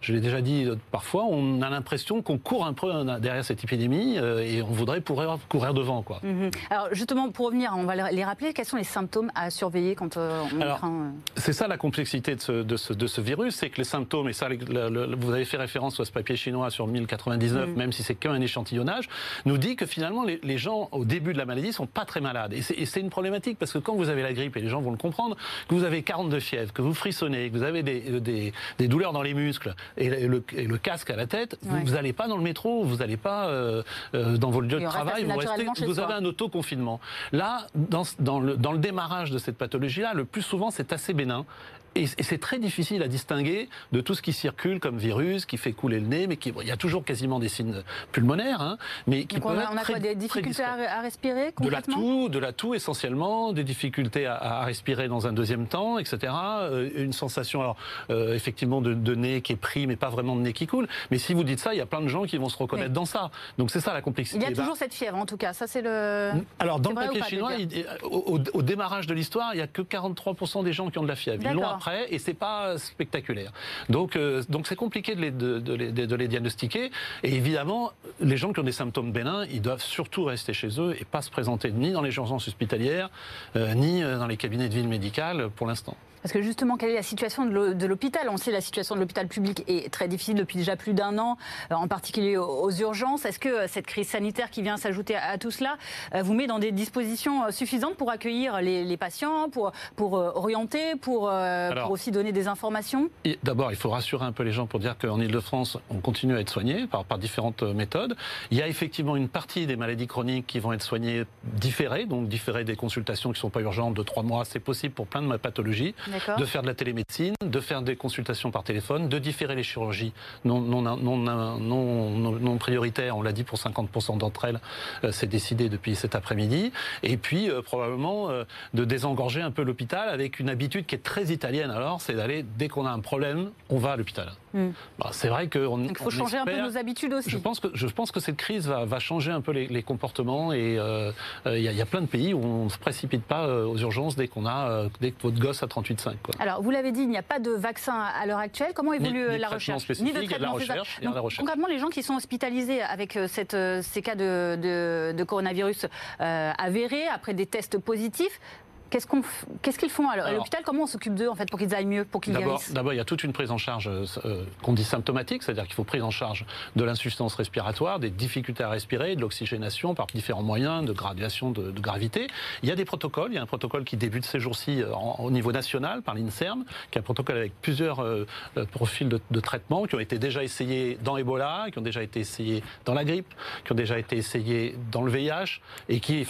je l'ai déjà dit parfois, on a l'impression qu'on court un peu derrière cette épidémie euh, et on voudrait courir, courir devant. Quoi. Mhm. Alors justement, pour revenir, on va les rappeler, quels sont les symptômes à surveiller quand euh, on Alors, craint euh, C'est ça la complexité de ce, de ce, de ce virus, c'est que les symptômes, et ça, le- le- le- vous avez fait référence à ce papier chinois sur 1099, même si c'est qu'un échantillonnage, nous dit que finalement les, les gens au début de la maladie sont pas très malades. Et c'est- Et c'est une problématique parce que quand vous avez la grippe, et les gens vont le comprendre, que vous avez 42 fièvres, que vous frissonnez, que vous avez des, des, des douleurs dans les muscles et le, et le casque à la tête, Ouais. vous n'allez pas dans le métro, vous n'allez pas euh, euh, dans vos lieux Et de travail, vous, restez, vous avez un autoconfinement. Là, dans, dans le, dans le démarrage de cette pathologie-là, le plus souvent, c'est assez bénin. Et, et c'est très difficile à distinguer de tout ce qui circule comme virus, qui fait couler le nez, mais qui, bon, il y a toujours quasiment des signes pulmonaires, hein, mais qui donc on peuvent a, être on a très- quoi, des difficultés à, à respirer De la toux, de la toux essentiellement, des difficultés à, à respirer dans un deuxième temps, etc. Euh, une sensation, alors euh, effectivement, de, de nez qui est pris, mais pas vraiment de nez qui coule. Mais si vous dites ça, il y a plein de gens qui vont se reconnaître Oui. dans ça. Donc c'est ça la complexité. Il y a Bah, toujours cette fièvre en tout cas, ça c'est le... alors, dans le pas, chinois, il- au, au- au démarrage de l'histoire, il n'y a que 43% des gens qui ont de la fièvre. Ils l'ont Après et c'est pas spectaculaire. Donc, euh, c'est compliqué de les, de, les, de diagnostiquer. Et évidemment, les gens qui ont des symptômes bénins, ils doivent surtout rester chez eux et pas se présenter ni dans les urgences hospitalières, euh, ni euh, dans les cabinets de ville médicale pour l'instant. Parce que justement, quelle est la situation de l'hô- de l'hôpital? On sait la situation de l'hôpital public est très difficile depuis déjà plus d'un an, euh, en particulier aux, urgences. Est-ce que euh, cette crise sanitaire qui vient s'ajouter à, tout cela euh, vous met dans des dispositions suffisantes pour accueillir les, les patients, pour, pour orienter, pour, Alors- pour aussi donner des informations? D'abord, il faut rassurer un peu les gens pour dire qu'en Ile-de-France, on continue à être soigné par, par différentes méthodes. Il y a effectivement une partie des maladies chroniques qui vont être soignées différées, donc différées des consultations qui ne sont pas urgentes de trois mois. C'est possible pour plein de pathologies. D'accord de faire de la télémédecine, de faire des consultations par téléphone, de différer les chirurgies non, non, non, non, non, non prioritaires, on l'a dit pour 50% d'entre elles, euh, c'est décidé depuis cet après-midi, et puis euh, probablement euh, de désengorger un peu l'hôpital avec une habitude qui est très italienne. Alors, c'est d'aller, dès qu'on a un problème, on va à l'hôpital. Hmm. Bah, c'est vrai qu'on Donc il faut changer un peu nos habitudes aussi. je pense que je pense que cette crise va, va changer un peu les, les comportements et il euh, euh, y, a- y a plein de pays où on ne se précipite pas euh, aux urgences dès qu'on a euh, dès que votre gosse a 38 5. Quoi. Alors, vous l'avez dit, il n'y a pas de vaccin à l'heure actuelle. Comment évolue Ni- ni la de recherche traitement il y a de la recherche, il la Donc, recherche. Concrètement, les gens qui sont hospitalisés avec cette, ces cas de, de- de coronavirus euh, avérés, après des tests positifs, qu'est-ce qu'on qu'est-ce qu'ils font à Alors- l'hôpital Comment on s'occupe d'eux en fait, pour qu'ils aillent mieux, pour qu'ils D'abord, guérissent d'abord, il y a toute une prise en charge euh, qu'on dit symptomatique, c'est-à-dire qu'il faut prise en charge de l'insuffisance respiratoire, des difficultés à respirer, de l'oxygénation par différents moyens, de graduation de, de gravité. Il y a des protocoles. Il y a un protocole qui débute ces jours-ci euh, en- au niveau national par l'INSERM, qui est un protocole avec plusieurs euh, profils de, de traitement qui ont été déjà essayés dans Ebola, qui ont déjà été essayés dans la grippe, qui ont déjà été essayés dans le VIH et qui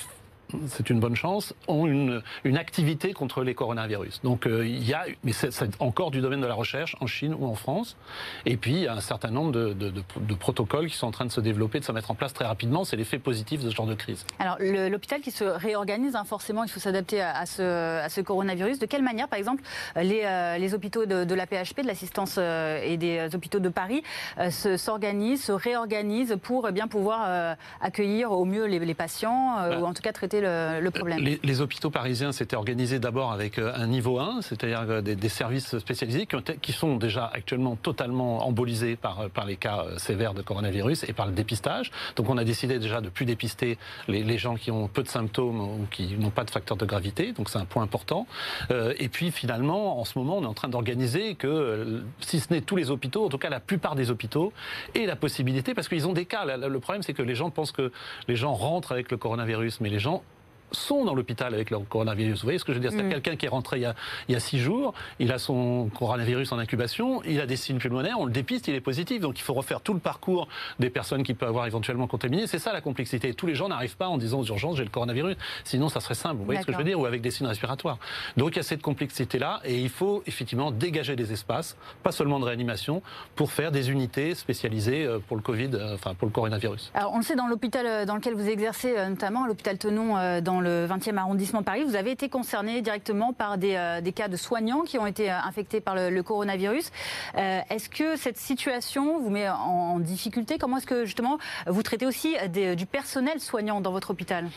c'est une bonne chance, ont une, une activité contre les coronavirus. Donc euh, il y a, mais c'est encore du domaine de la recherche en Chine ou en France. Et puis il y a un certain nombre de, de- de- de protocoles qui sont en train de se développer, de se mettre en place très rapidement. C'est l'effet positif de ce genre de crise. Alors, l'hôpital qui se réorganise, hein, forcément, il faut s'adapter à, à ce, à ce coronavirus. De quelle manière, par exemple, les, euh, les hôpitaux de, la PHP, de l'assistance euh, et des hôpitaux de Paris se- s'organisent, se réorganisent pour euh, bien pouvoir accueillir au mieux les, les patients Bah, ou en tout cas traiter le, problème Les, hôpitaux parisiens s'étaient organisés d'abord avec euh, un niveau 1, c'est-à-dire euh, des, services spécialisés qui, sont déjà actuellement totalement embolisés par, euh, les cas sévères de coronavirus et par le dépistage. Donc on a décidé déjà de plus dépister les, gens qui ont peu de symptômes ou qui n'ont pas de facteur de gravité, donc c'est un point important. Et puis finalement, en ce moment, on est en train d'organiser que, si ce n'est tous les hôpitaux, en tout cas la plupart des hôpitaux, aient la possibilité, parce qu'ils ont des cas. Le problème, c'est que les gens pensent que les gens rentrent avec le coronavirus, mais les gens sont dans l'hôpital avec leur coronavirus. Vous voyez ce que je veux dire? C'est Mm. quelqu'un qui est rentré il y, a, il y a six jours, il a son coronavirus en incubation, il a des signes pulmonaires, on le dépiste, il est positif. Donc il faut refaire tout le parcours des personnes qui peuvent avoir éventuellement contaminé. C'est ça la complexité. Tous les gens n'arrivent pas en disant aux urgences j'ai le coronavirus, sinon ça serait simple. Vous voyez ce que je veux dire? Ou avec des signes respiratoires. Donc il y a cette complexité-là et il faut effectivement dégager des espaces, pas seulement de réanimation, pour faire des unités spécialisées euh, pour le Covid, euh, enfin pour le coronavirus. Alors, on le sait, dans l'hôpital euh, dans lequel vous exercez, notamment l'hôpital Tenon, euh, dans le 20e arrondissement de Paris, vous avez été concerné directement par des, euh, cas de soignants qui ont été euh, infectés par le, coronavirus. Euh, est-ce que cette situation vous met en, difficulté? Comment est-ce que, justement, vous traitez aussi du personnel soignant dans votre hôpital?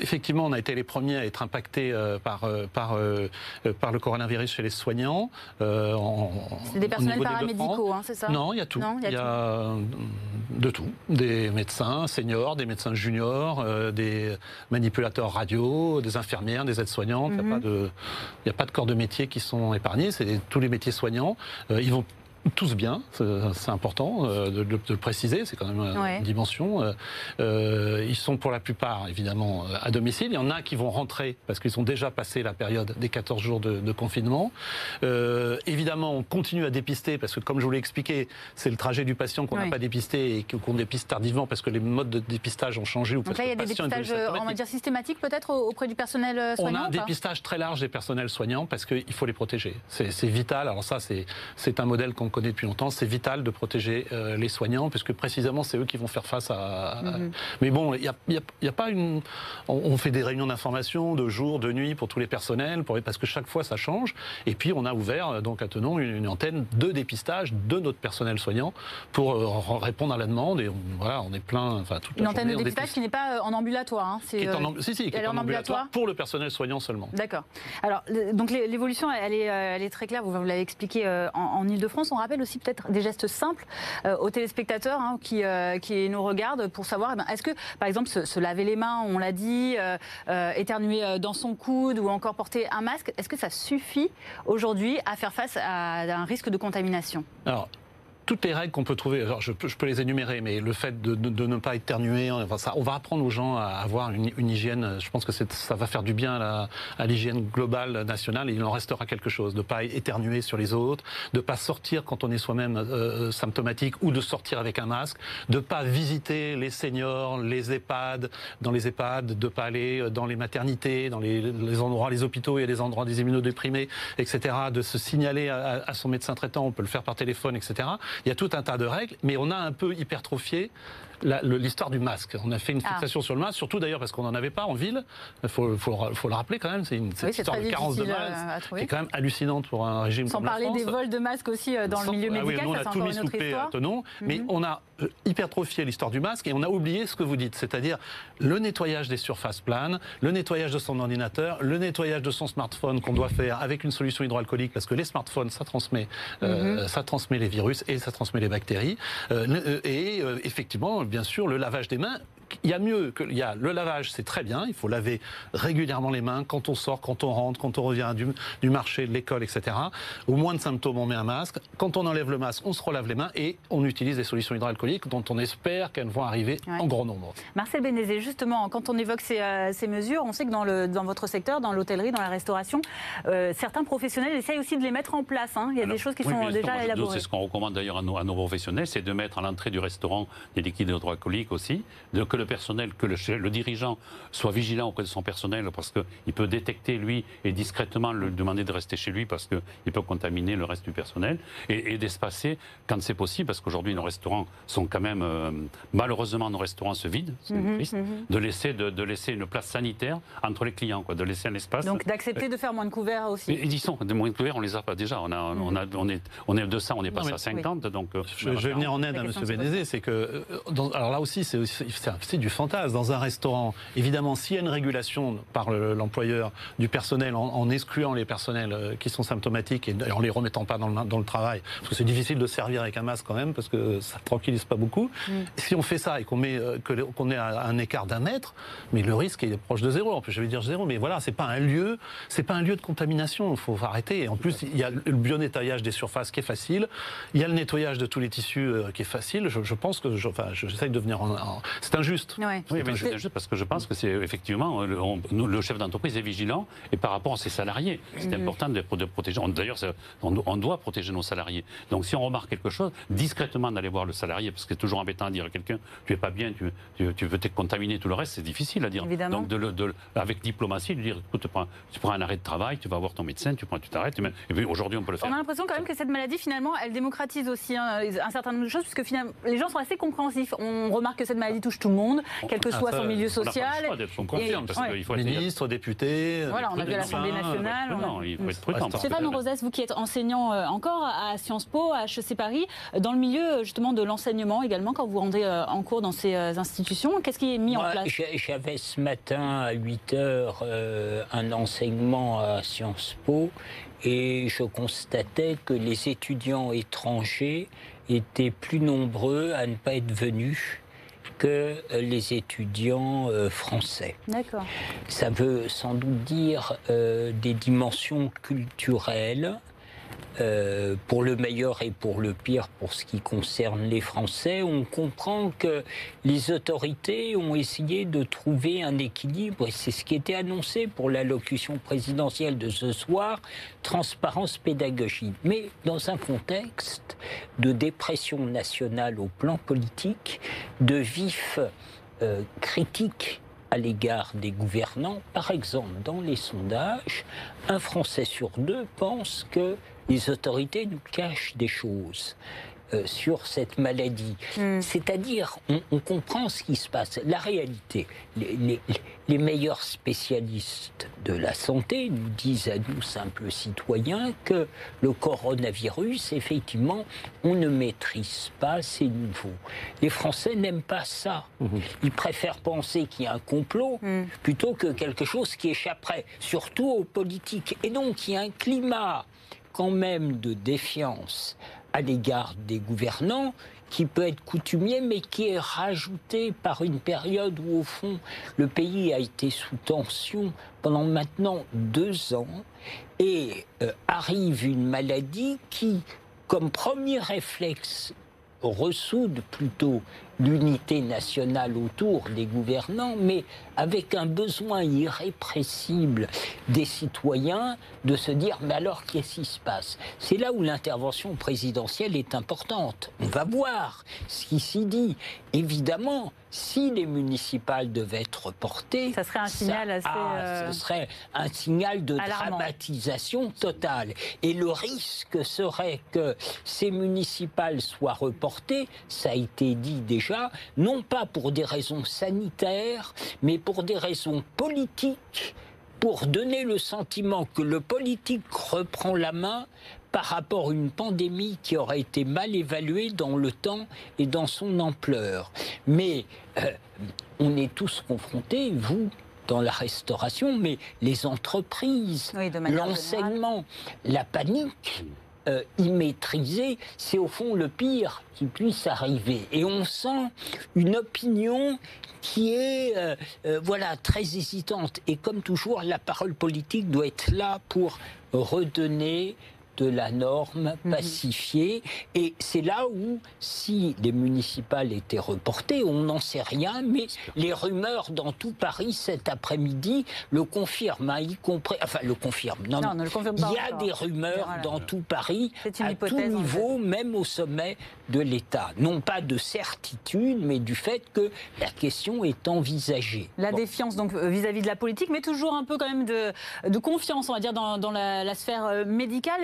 Effectivement, on a été les premiers à être impactés euh, par, euh, par, euh, euh, par le coronavirus chez les soignants. euh, C'est des personnels paramédicaux, hein, c'est ça Non, il y a tout. Il y a euh, de tout. Des médecins seniors, des médecins juniors, euh, des manipulateurs radio, des infirmières, des aides-soignantes. Il n'y Mhm. a, pas de- il y a pas de corps de métier qui sont épargnés. C'est tous les métiers soignants. Euh, ils vont tous bien, c'est important euh, de, de- de le préciser, c'est quand même Ouais. une dimension. Euh, euh, ils sont pour la plupart évidemment à domicile. Il y en a qui vont rentrer parce qu'ils ont déjà passé la période des 14 jours de, de confinement. Euh, évidemment, on continue à dépister parce que, comme je vous l'ai expliqué, c'est le trajet du patient qu'on n'a pas dépisté et qu'on dépiste tardivement parce que les modes de dépistage ont changé. Ou Donc là, il y a des dépistages, on va dire, systématiques peut-être au- auprès du personnel euh, On soignant a un dépistage très large des personnels soignants parce qu'il faut les protéger. C'est vital. Alors ça, c'est c'est un modèle qu'on connaît depuis longtemps. C'est vital de protéger euh, les soignants parce que précisément, c'est eux qui vont faire face à. Mhm. Mais bon, il n'y a, pas une. On, fait des réunions d'information de jour, de nuit pour tous les personnels pour... parce que chaque fois ça change. Et puis on a ouvert euh, donc à Tenon une, une antenne de dépistage de notre personnel soignant pour euh, répondre à la demande. Et on, voilà, on est plein. Enfin, toute la Une antenne de dépistage qui n'est pas en ambulatoire. hein, c'est, Qui est en, amb- si, si, qui est en ambulatoire ambulatoire pour le personnel soignant seulement. D'accord. Alors, donc l'évolution, elle est, elle est très claire, vous, vous l'avez expliqué en, en Ile-de-France. On rappelle aussi peut-être des gestes simples euh, aux téléspectateurs hein, qui, euh, qui nous regardent pour savoir, eh ben, est-ce que, par exemple, se, laver les mains, on l'a dit, euh, éternuer dans son coude ou encore porter un masque, est-ce que ça suffit aujourd'hui à faire face à un risque de contamination? Toutes les règles qu'on peut trouver, alors je, peux, je peux les énumérer, mais le fait de, de- de ne pas éternuer, enfin, ça, on va apprendre aux gens à avoir une, une hygiène. Je pense que ça va faire du bien à l'hygiène globale nationale. Et il en restera quelque chose. De ne pas éternuer sur les autres, de ne pas sortir quand on est soi-même euh, symptomatique ou de sortir avec un masque, de ne pas visiter les seniors, les EHPAD, dans les EHPAD, de ne pas aller dans les maternités, dans les, les endroits, les hôpitaux, a des endroits des immunodéprimés, etc. De se signaler à, à son médecin traitant, on peut le faire par téléphone, etc. Il y a tout un tas de règles, mais on a un peu hypertrophié l'histoire du masque. On a fait une Ah. fixation sur le masque, surtout d'ailleurs parce qu'on n'en avait pas en ville. Il faut, faut, le- faut le rappeler quand même. C'est une c'est histoire de carence de difficile, masque euh, à qui est quand même hallucinante pour un régime Sans comme parler des vols de masques aussi euh, dans le milieu ah oui, médical, nous, on a tout mis sous paix autonome, mais Mhm. on a hypertrophié l'histoire du masque et on a oublié ce que vous dites, c'est-à-dire le nettoyage des surfaces planes, le nettoyage de son ordinateur, le nettoyage de son smartphone qu'on doit faire avec une solution hydroalcoolique parce que les smartphones, ça transmet, euh, Mhm. ça transmet les virus et ça transmet les bactéries. Euh, et euh, effectivement, bien sûr, le lavage des mains. Il y a mieux que il y a le lavage, c'est très bien. Il faut laver régulièrement les mains quand on sort, quand on rentre, quand on revient du, du marché, de l'école, etc. Au moins de symptômes, on met un masque. Quand on enlève le masque, on se relave les mains et on utilise des solutions hydroalcooliques dont on espère qu'elles vont arriver Ouais. en grand nombre. Marcel Bénézé, justement, quand on évoque ces, euh, ces mesures, on sait que dans, le, dans votre secteur, dans l'hôtellerie, dans la restauration, euh, certains professionnels essayent aussi de les mettre en place. hein. Il y a Alors, des choses qui oui, sont déjà élaborées. C'est ce qu'on recommande d'ailleurs à nos, à nos professionnels, c'est de mettre à l'entrée du restaurant des liquides hydroalcooliques aussi, de, que le personnel, que le, le dirigeant soit vigilant auprès de son personnel parce qu'il peut détecter lui et discrètement le demander de rester chez lui parce qu'il peut contaminer le reste du personnel et, et d'espacer quand c'est possible parce qu'aujourd'hui nos restaurants sont quand même euh, malheureusement nos restaurants se vident, c'est Mhm, triste, mhm. de laisser de, de laisser une place sanitaire entre les clients, quoi, de laisser un espace. Donc d'accepter de faire moins de couverts aussi. Mais ils y sont, des moyens couverts, on les a pas déjà. On, a, on, a, on, est, on est de ça, on est passé à 50, donc. euh, Je, je vais venir en aide à M. Bénézé, c'est que, euh, dans- alors là aussi, c'est aussi- c'est du fantasme. Dans un restaurant, évidemment, s'il y a une régulation par le- l'employeur du personnel, en, en excluant les personnels euh, qui sont symptomatiques et, en les remettant pas dans le, dans le travail, parce que c'est difficile de servir avec un masque quand même, parce que ça tranquillise pas beaucoup. Si on fait ça et qu'on met euh, qu'on est à un écart d'un mètre, mais le risque est proche de zéro. En plus, je vais dire zéro, mais voilà, c'est pas un lieu, c'est pas un lieu de contamination. Il faut arrêter. Et en plus, il y a le bio-nettoyage des surfaces qui est facile. Il y a le nettoyage de tous les tissus euh, qui est facile. Je, je pense que, je- enfin, j'essaye de venir en, en- c'est injuste. Ouais. Oui, C'est mais c'est jeu. juste parce que je pense que c'est effectivement le, on- nous, le chef d'entreprise est vigilant et par rapport à ses salariés, c'est Mhm. important de, de protéger. D'ailleurs, on, do- on doit protéger nos salariés. Donc, si on remarque quelque chose, discrètement d'aller voir le salarié, parce que c'est toujours embêtant de dire à quelqu'un tu es pas bien, tu, tu, tu veux te contaminer, tout le reste, c'est difficile à dire. Évidemment. Donc, de, le- de- avec diplomatie, de dire écoute, tu prends, tu prends un arrêt de travail, tu vas voir ton médecin, tu prends, tu t'arrêtes. Et puis aujourd'hui, on peut le faire. On a l'impression quand même que cette maladie, finalement, elle démocratise aussi hein, un certain nombre de choses, puisque finalement, les gens sont assez compréhensifs. On remarque que cette maladie touche tout le monde, quel que Ah, soit ça, son milieu On n'a pas le social. choix Et- confiant, parce ouais. qu'il faut être Ministre, député. Voilà, on a vu à l'Assemblée nationale. on a- prudent, il faut être prudent. Stéphane Rosès, vous qui êtes enseignant euh, encore à Sciences Po, à HEC Paris, dans le milieu euh, justement de l'enseignement également, quand vous rendez euh, en cours dans ces institutions, qu'est-ce qui est mis en place? J'avais ce matin à 8 heures euh, un enseignement à Sciences Po et je constatais que les étudiants étrangers étaient plus nombreux à ne pas être venus que les étudiants euh, français. D'accord. Ça veut sans doute dire euh, des dimensions culturelles, euh, pour le meilleur et pour le pire pour ce qui concerne les Français. On comprend que les autorités ont essayé de trouver un équilibre, et c'est ce qui était annoncé pour l'allocution présidentielle de ce soir, transparence pédagogique. Mais dans un contexte de dépression nationale au plan politique, de vif euh, critique à l'égard des gouvernants. Par exemple, dans les sondages, un Français sur deux pense que les autorités nous cachent des choses. euh, sur cette maladie. Mm. C'est-à-dire, on, on comprend ce qui se passe. La réalité, les, les- les meilleurs spécialistes de la santé nous disent à nous, simples citoyens, que le coronavirus, effectivement, on ne maîtrise pas, c'est nouveau. Les Français n'aiment pas ça. Ils préfèrent penser qu'il y a un complot Mm. plutôt que quelque chose qui échapperait, surtout aux politiques. Et donc, il y a un climat quand même de défiance à l'égard des gouvernants qui peut être coutumier, mais qui est rajouté par une période où, au fond, le pays a été sous tension pendant maintenant deux ans, et euh, arrive une maladie qui, comme premier réflexe, ressoude plutôt l'unité nationale autour des gouvernants, mais avec un besoin irrépressible des citoyens de se dire mais alors qu'est-ce qui se passe? C'est là où l'intervention présidentielle est importante. On va voir ce qui s'y dit. Évidemment, si les municipales devaient être reportées, ça serait un signal assez. Ah, euh, ce serait un signal de alarmant. dramatisation totale. Et le risque serait que ces municipales soient reportées, ça a été dit déjà, non pas pour des raisons sanitaires, mais pour des raisons politiques, pour donner le sentiment que le politique reprend la main par rapport à une pandémie qui aurait été mal évaluée dans le temps et dans son ampleur. Mais euh, on est tous confrontés, vous, dans la restauration, mais les entreprises, Oui, l'enseignement, la panique. Euh, immaîtrisée, c'est au fond le pire qui puisse arriver. Et on sent une opinion qui est euh, euh, voilà très hésitante. Et comme toujours, la parole politique doit être là pour redonner de la norme pacifiée. Et c'est là où, si les municipales étaient reportées, on n'en sait rien, mais les rumeurs dans tout Paris cet après-midi le confirment, hein, y compris, enfin le confirment. Non, Non, ne le confirme Il pas y a encore. des rumeurs Voilà. dans tout Paris, à hypothèse, tout en niveau, même au sommet de l'État. Non pas de certitude, mais du fait que la question est envisagée. La Bon. défiance donc euh, vis-à-vis de la politique, mais toujours un peu quand même de, de confiance, on va dire, dans, dans la, la sphère euh, médicale.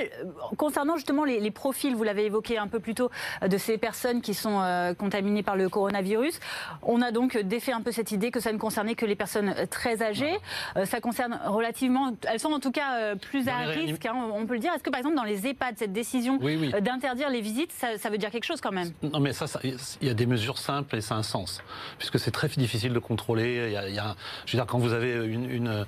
Concernant justement les, les profils, vous l'avez évoqué un peu plus tôt, de ces personnes qui sont euh, contaminées par le coronavirus, on a donc défait un peu cette idée que ça ne concernait que les personnes très âgées. Euh, ça concerne relativement, elles sont en tout cas euh, plus Dans à risque, hein, on peut le dire. Est-ce que par exemple dans les EHPAD, cette décision Oui, oui. d'interdire les visites, ça, ça veut dire quelque chose quand même? Non, mais ça, il y a des mesures simples et ça a un sens. Puisque c'est très difficile de contrôler. Il y a, il y a- je veux dire, quand vous avez une, une,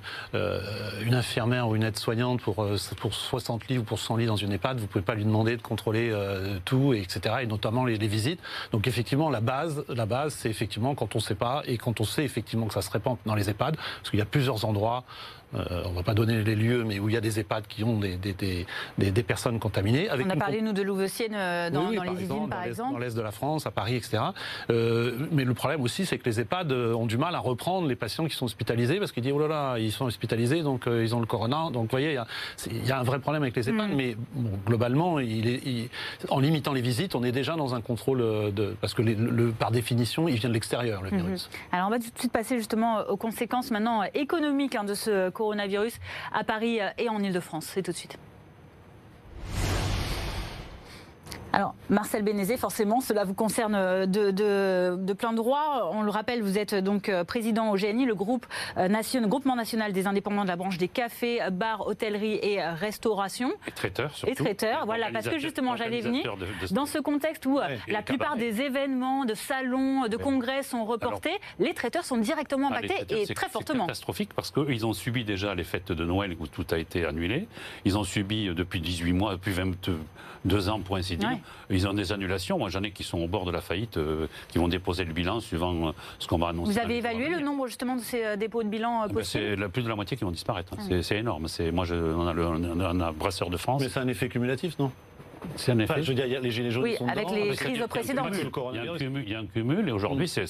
une infirmière ou une aide-soignante pour, pour 60 lits ou pour 100 dans une EHPAD, vous pouvez pas lui demander de contrôler euh, tout, et etc. Et notamment les, les visites. Donc effectivement, la base, la base, c'est effectivement quand on ne sait pas et quand on sait effectivement que ça se répand dans les EHPAD, parce qu'il y a plusieurs endroits. Euh, on ne va pas donner les lieux, mais où il y a des EHPAD qui ont des, des, des, personnes contaminées. Avec On a parlé, nous, de Louveciennes euh, dans, oui, dans par les exemple, usines, par dans exemple. Dans l'est de la France, à Paris, etc. Euh, mais le problème aussi, c'est que les EHPAD ont du mal à reprendre les patients qui sont hospitalisés parce qu'ils disent oh là là, ils sont hospitalisés, donc euh, ils ont le corona. Donc vous voyez, il y a- y, un vrai problème avec les EHPAD. Mm. Mais bon, globalement, il est- il- en limitant les visites, on est déjà dans un contrôle de. Parce que les- le, par définition, il vient de l'extérieur, le virus. Alors on va tout de suite passer justement aux conséquences maintenant économiques hein, de ce coronavirus à Paris euh, et en Ile-de-France. C'est tout de suite. Alors, Marcel Bénézé, forcément, cela vous concerne euh, de, de- de plein droit. On le rappelle, vous êtes donc euh, président au GNI, le groupe euh, nation- groupement national des indépendants de la branche des cafés, bars, hôtellerie et euh, restauration. Et traiteurs, surtout. Et traiteurs, voilà, parce que justement, j'allais venir de- dans ce contexte où euh, Ouais, la plupart des événements, de salons, de Ouais. congrès sont reportés, les traiteurs sont directement Ah, impactés et c'est- très C'est fortement. catastrophique parce qu'ils ont subi déjà les fêtes de Noël où tout a été annulé. Ils ont subi euh, depuis 18 mois, depuis 22 ans pour ainsi dire. Ouais. Ils ont des annulations. Moi j'en ai qui sont au bord de la faillite, euh, qui vont déposer le bilan suivant euh, ce qu'on va annoncer. Vous avez évalué le nombre justement de ces euh, dépôts de bilan Ah ben, C'est la- plus de la moitié qui vont disparaître. hein. C'est- énorme. C'est moi, je, on a le, on a- on a Brasseur de France. Mais c'est un effet cumulatif, non? C'est un effet. Enfin, je veux dire, il y a les gilets jaunes Oui, qui sont avec dedans, les crises la- précédentes. Il y a un cumul, il y a un cumul et aujourd'hui, c'est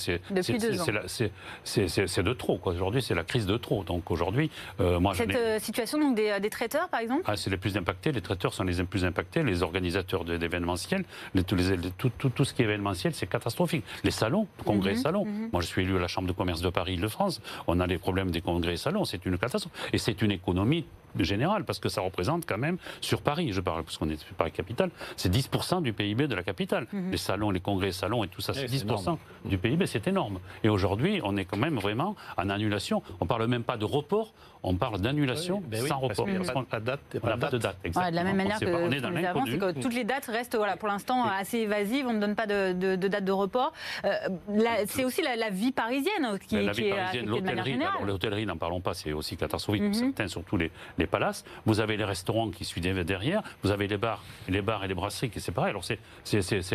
de trop. quoi. Aujourd'hui, c'est la crise de trop. Donc aujourd'hui, euh, moi, je Cette euh, situation donc des, euh, des traiteurs, par exemple? Ah, c'est les plus impactés, les traiteurs sont les plus impactés, les organisateurs de- d'événementiels, les- tous les- les- tout, tout- tout ce qui est événementiel, c'est catastrophique. Les salons, congrès et Mhm, salons. mhm. Moi, je suis élu à la Chambre de commerce de Paris de France. On a les problèmes des congrès et salons, c'est une catastrophe. Et c'est une économie générale, parce que ça représente quand même, sur Paris, je parle, parce qu'on est sur Paris capitale, c'est 10% du PIB de la capitale. Mhm. Les salons, les congrès salons et tout ça, c'est Ouais, c'est 10% du PIB, c'est énorme. Et aujourd'hui, on est quand même vraiment en annulation. On parle même pas de report, on parle d'annulation Oui, ben oui, sans parce report. Parce pas- de date, on pas n'a de pas de date. Ouais, de la exactement. même manière que pas, on ce est dans avant, que toutes les dates restent voilà, pour l'instant assez évasives, on ne donne pas de, de- de date de report. Euh, la- c'est aussi la, la vie parisienne qui, la qui vie est parisienne, l'hôtellerie, alors l'hôtellerie, n'en parlons pas, c'est aussi catastrophique pour Mhm. certains, surtout les, les palaces. Vous avez les restaurants qui suivent derrière, vous avez les bars, les bars et les brasseries qui c'est pareil. Alors c'est,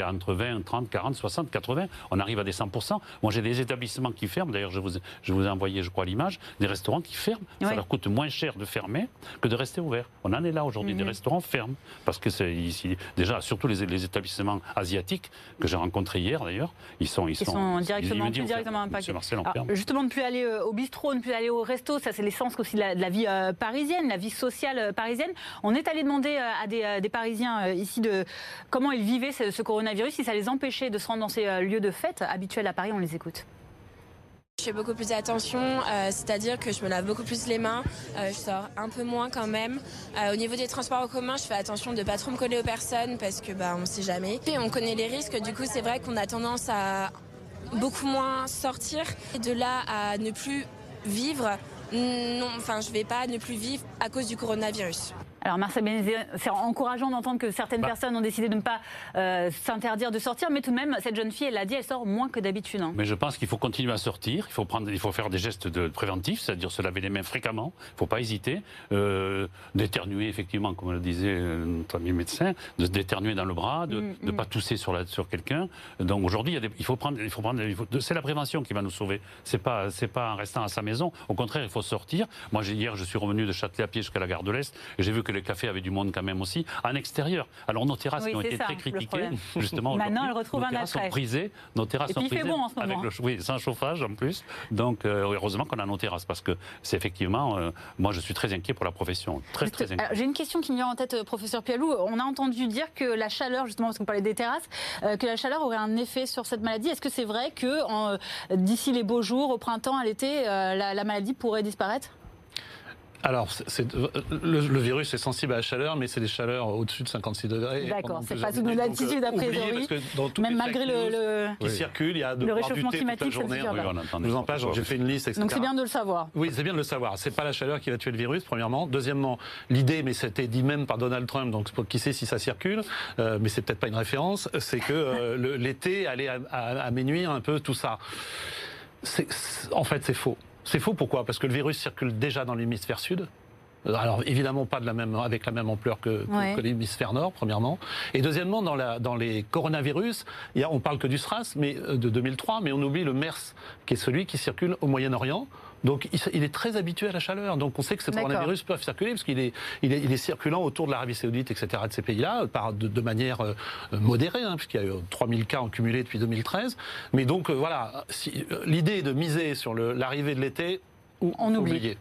entre 20, 30, 40, 60, 80, on arrive à des 100%. Moi j'ai des établissements qui ferment, d'ailleurs je vous, ai- je vous ai envoyé, je crois, l'image, des restaurants qui ferment. Ouais. Leur coûte moins cher de fermer que de rester ouverts. On en est là aujourd'hui, des Mhm. restaurants ferment. Parce que c'est ici, déjà, surtout les, les établissements asiatiques que j'ai rencontrés hier d'ailleurs, ils sont, ils Ils sont directement, ils plus directement impactés. Justement, ne plus aller euh, au bistrot, ne plus aller au resto, ça c'est l'essence aussi de la, de la vie euh, parisienne, la vie sociale euh, parisienne. On est allé demander euh, à des, des Parisiens ici de comment ils vivaient ce, ce coronavirus, si ça les empêchait de se rendre dans ces lieux de fête habituels à Paris. On les écoute. Je fais beaucoup plus attention, euh, c'est-à-dire que je me lave beaucoup plus les mains, euh, je sors un peu moins quand même. Euh, au niveau des transports en commun, je fais attention de ne pas trop me coller aux personnes parce que bah, on ne sait jamais. Et on connaît les risques, du coup c'est vrai qu'on a tendance à beaucoup moins sortir. Et de là à ne plus vivre, non, enfin je vais pas ne plus vivre à cause du coronavirus. Alors Marcel Bénézé, c'est encourageant d'entendre que certaines Bah. personnes ont décidé de ne pas euh, s'interdire de sortir, mais tout de même, cette jeune fille, elle l'a dit, elle sort moins que d'habitude. hein. Mais je pense qu'il faut continuer à sortir, il faut, prendre, il faut faire des gestes de préventifs, c'est-à-dire se laver les mains fréquemment, il ne faut pas hésiter, euh, d'éternuer effectivement, comme le disait euh, notre ami médecin, de se d'éternuer dans le bras, de ne mm. pas tousser sur, la, sur quelqu'un. Donc aujourd'hui, il, il faut prendre, il faut prendre, c'est la prévention qui va nous sauver. C'est pas, c'est pas en restant à sa maison. Au contraire, il faut sortir. Moi, hier, je suis revenu de Châtelet à pied jusqu'à la gare de l'Est, et j'ai vu que les cafés avaient du monde quand même aussi en extérieur. Alors nos terrasses Oui, qui ont été ça, très le critiquées, justement. Maintenant, elles retrouvent nos un terrasses attrait. sont prisées. Nos terrasses Et sont puis, il fait prisées bon en ce moment, avec le oui, sans chauffage en plus. Donc, euh, heureusement qu'on a nos terrasses parce que c'est effectivement, euh, moi, je suis très inquiet pour la profession. Très, Juste, très inquiet. J'ai une question qui me vient en tête, euh, professeur Pialou. On a entendu dire que la chaleur, justement, parce qu'on parlait des terrasses, euh, que la chaleur aurait un effet sur cette maladie. Est-ce que c'est vrai que d'ici les beaux jours, au printemps, à l'été, la, la maladie pourrait disparaître? Alors, c'est- c'est- le, le virus est sensible à la chaleur, mais c'est des chaleurs au-dessus de 56 degrés. D'accord, c'est pas sous nos. Donc, latitudes, euh, a priori. Même malgré le, qui Oui. circulent, il y a de Le réchauffement thé toute la climatique, on entend Je vous en quoi. j'ai fait une liste, etc. Donc c'est bien de le savoir. Oui, c'est bien de le savoir. C'est pas la chaleur qui va tuer le virus, premièrement. Deuxièmement, l'idée, mais c'était dit même par Donald Trump, donc qui sait si ça circule, euh, mais c'est peut-être pas une référence, c'est que euh, l'été allait aménuire un peu tout ça. C'est- c'est- en fait, c'est faux. C'est faux pourquoi? Parce que le virus circule déjà dans l'hémisphère sud. Euh, Alors évidemment pas de la même, avec la même ampleur que, que- Ouais. que l'hémisphère nord, premièrement. Et deuxièmement, dans, la, dans les coronavirus, y a, on parle que du SRAS mais, euh, de 2003, mais on oublie le MERS, qui est celui qui circule au Moyen-Orient. Donc il, est très habitué à la chaleur. Donc on sait que ces D'accord. coronavirus peuvent circuler parce qu'il est, il est, il est circulant autour de l'Arabie Saoudite, etc., de ces pays-là, par, de, de manière euh, modérée, hein, puisqu'il y a eu 3000 cas en cumulé depuis 2013. Mais donc euh, voilà, si- euh, l'idée est de miser sur l'arrivée de l'été, ou On oublie. oublier.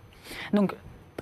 Donc,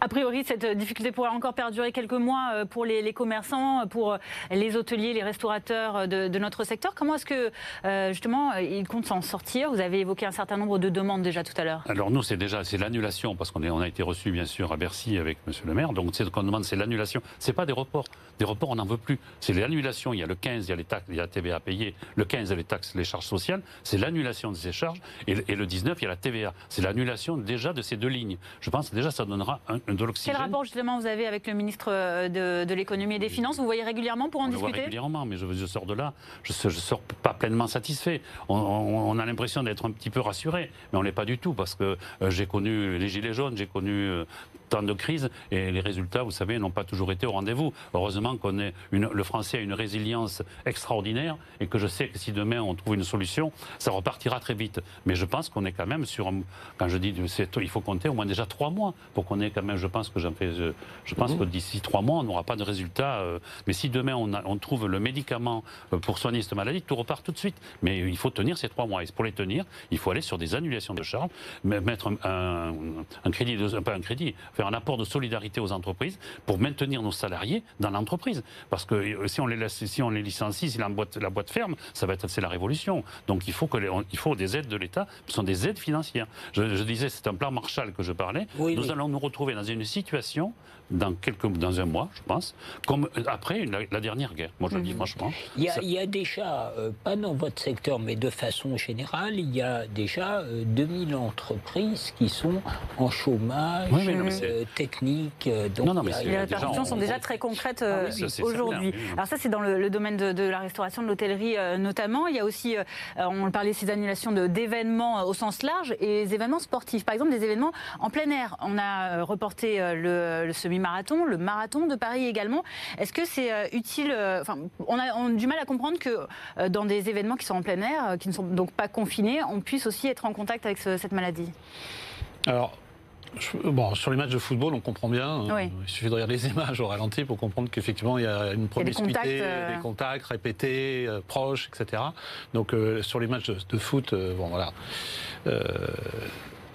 a priori, cette difficulté pourrait encore perdurer quelques mois euh, pour les, commerçants, pour euh, les hôteliers, les restaurateurs euh, de, notre secteur. Comment est-ce que, euh, justement, euh, ils comptent s'en sortir? Vous avez évoqué un certain nombre de demandes déjà tout à l'heure. Alors nous, c'est déjà c'est l'annulation parce qu'on a été reçu bien sûr à Bercy avec Monsieur le Maire. Donc ce qu'on demande, c'est l'annulation. C'est pas des reports. Des reports, on n'en veut plus. C'est l'annulation. Il y a le 15, il y a les taxes, il y a la TVA à payer. Le 15, il y a les taxes, les charges sociales. C'est l'annulation de ces charges. Et, et le 19, il y a la TVA. C'est l'annulation déjà de ces deux lignes. Je pense que déjà ça donnera un, de Quel l'oxygène. rapport, justement, vous avez avec le ministre euh, de, de l'économie et des finances? Vous voyez régulièrement pour en On le voit discuter? régulièrement, mais je, je sors de là, je, ne sors pas pleinement satisfait. On, on- on a l'impression d'être un petit peu rassuré, mais on n'est pas du tout, parce que euh, j'ai connu les gilets jaunes, j'ai connu euh, tant de crises, et les résultats, vous savez, n'ont pas toujours été au rendez-vous. Heureusement qu'on est une, le Français a une résilience extraordinaire, et que je sais que si demain on trouve une solution, ça repartira très vite. Mais je pense qu'on est quand même sur, quand je dis, il faut compter au moins déjà trois mois pour qu'on ait quand même, je pense que fais, je, je pense que d'ici trois mois, on n'aura pas de résultat. euh, mais si demain on, a- on trouve le médicament euh, pour soigner cette maladie, tout repart tout de suite. Mais il faut tenir ces trois mois. Et pour les tenir, il faut aller sur des annulations de charges, me- mettre un, un- un crédit, de, pas un crédit, faire un apport de solidarité aux entreprises pour maintenir nos salariés dans l'entreprise. Parce que euh, si on les laisse, si on les licencie, si la boîte, la boîte ferme, ça va être c'est la révolution. Donc il faut que les- on- il faut des aides de l'État, ce sont des aides financières. Je, je disais, c'est un plan Marshall que je parlais. Oui, nous oui. allons nous retrouver dans une situation dans quelques, dans un mois, je pense, comme euh, après la, la dernière guerre. Moi, je le dis franchement. Il y a, Ça- il y a déjà, euh, pas dans votre secteur, mais de façon générale, il y a déjà euh, 2000 entreprises qui sont en chômage Oui, oui, non, mais c'est- euh, technique. euh, donc Non, non, mais a- Les répercussions on- sont déjà très concrètes euh, Ah oui, aujourd'hui. Alors ça, c'est dans le, le domaine de, de la restauration, de l'hôtellerie euh, notamment. Il y a aussi, euh, on parlait de ces annulations de- d'événements euh, au sens large et les événements sportifs. Par exemple, des événements en plein air. On a euh, reporté euh, le, le semi-marathon, le marathon de Paris également. Est-ce que c'est euh, utile euh, Enfin, on a, on a du mal à comprendre que euh, dans des événements qui sont en plein air, qui ne sont donc pas confinés, on puisse aussi être en contact avec ce- cette maladie? Alors, bon, sur les matchs de football, on comprend bien. Oui. Il suffit de regarder les images au ralenti pour comprendre qu'effectivement, il y a une promiscuité, contacts, euh, des contacts répétés, euh, proches, etc. Donc, euh, sur les matchs de, de foot, bon, voilà.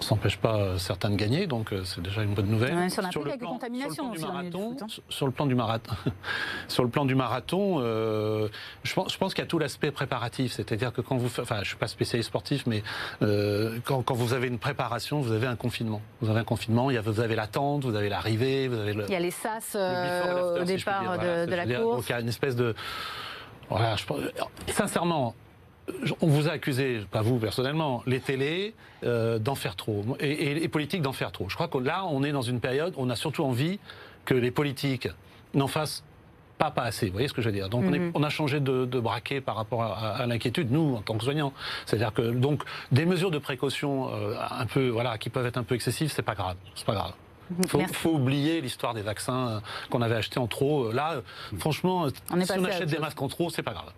Euh, s'empêche pas certains de gagner, donc c'est déjà une bonne nouvelle. Ouais, sur, sur, le plan, contamination, sur, le plan du marathon, sur, le plan du marathon, sur le plan du marathon, euh, je pense, je pense qu'il y a tout l'aspect préparatif, c'est-à-dire que quand vous, enfin, je suis pas spécialiste sportif, mais euh, quand, quand, vous avez une préparation, vous avez un confinement. Vous avez un confinement, il y a, vous avez l'attente, vous avez l'arrivée, vous avez le. Il y a les sas euh, au départ de, voilà, de la dire, course. Donc il y a une espèce de, voilà, je, sincèrement on vous a accusé, pas vous personnellement, les télés euh, d'en faire trop et, et les politiques d'en faire trop. Je crois que là, on est dans une période où on a surtout envie que les politiques n'en fassent pas, pas assez. Vous voyez ce que je veux dire? Donc mm -hmm. on, est, on, a changé de, de, braquet par rapport à, à l'inquiétude, nous, en tant que soignants. C'est-à-dire que donc des mesures de précaution euh, un peu, voilà, qui peuvent être un peu excessives, c'est pas grave. C'est pas grave. Il faut, faut, oublier l'histoire des vaccins qu'on avait achetés en trop. Là, franchement, on si on achète des masques en trop, c'est pas grave.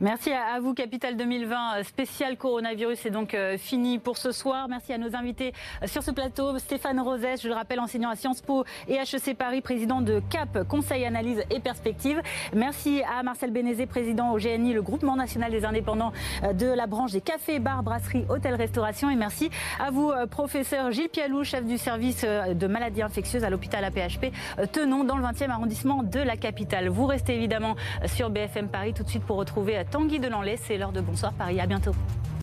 Merci à vous, Capital 2020 spécial coronavirus est donc fini pour ce soir. Merci à nos invités sur ce plateau. Stéphane Rosès, je le rappelle, enseignant à Sciences Po et HEC Paris, président de CAP, Conseil Analyse et Perspective. Merci à Marcel Bénézé, président au GNI, le groupement national des indépendants de la branche des cafés, bars, brasseries, hôtels, restauration. Et merci à vous, professeur Gilles Pialou, chef du service de maladies infectieuses à l'hôpital APHP Tenon, dans le 20e arrondissement de la capitale. Vous restez évidemment sur BFM Paris tout de suite pour retrouver Tanguy Delanlay. C'est l'heure de Bonsoir Paris. À bientôt.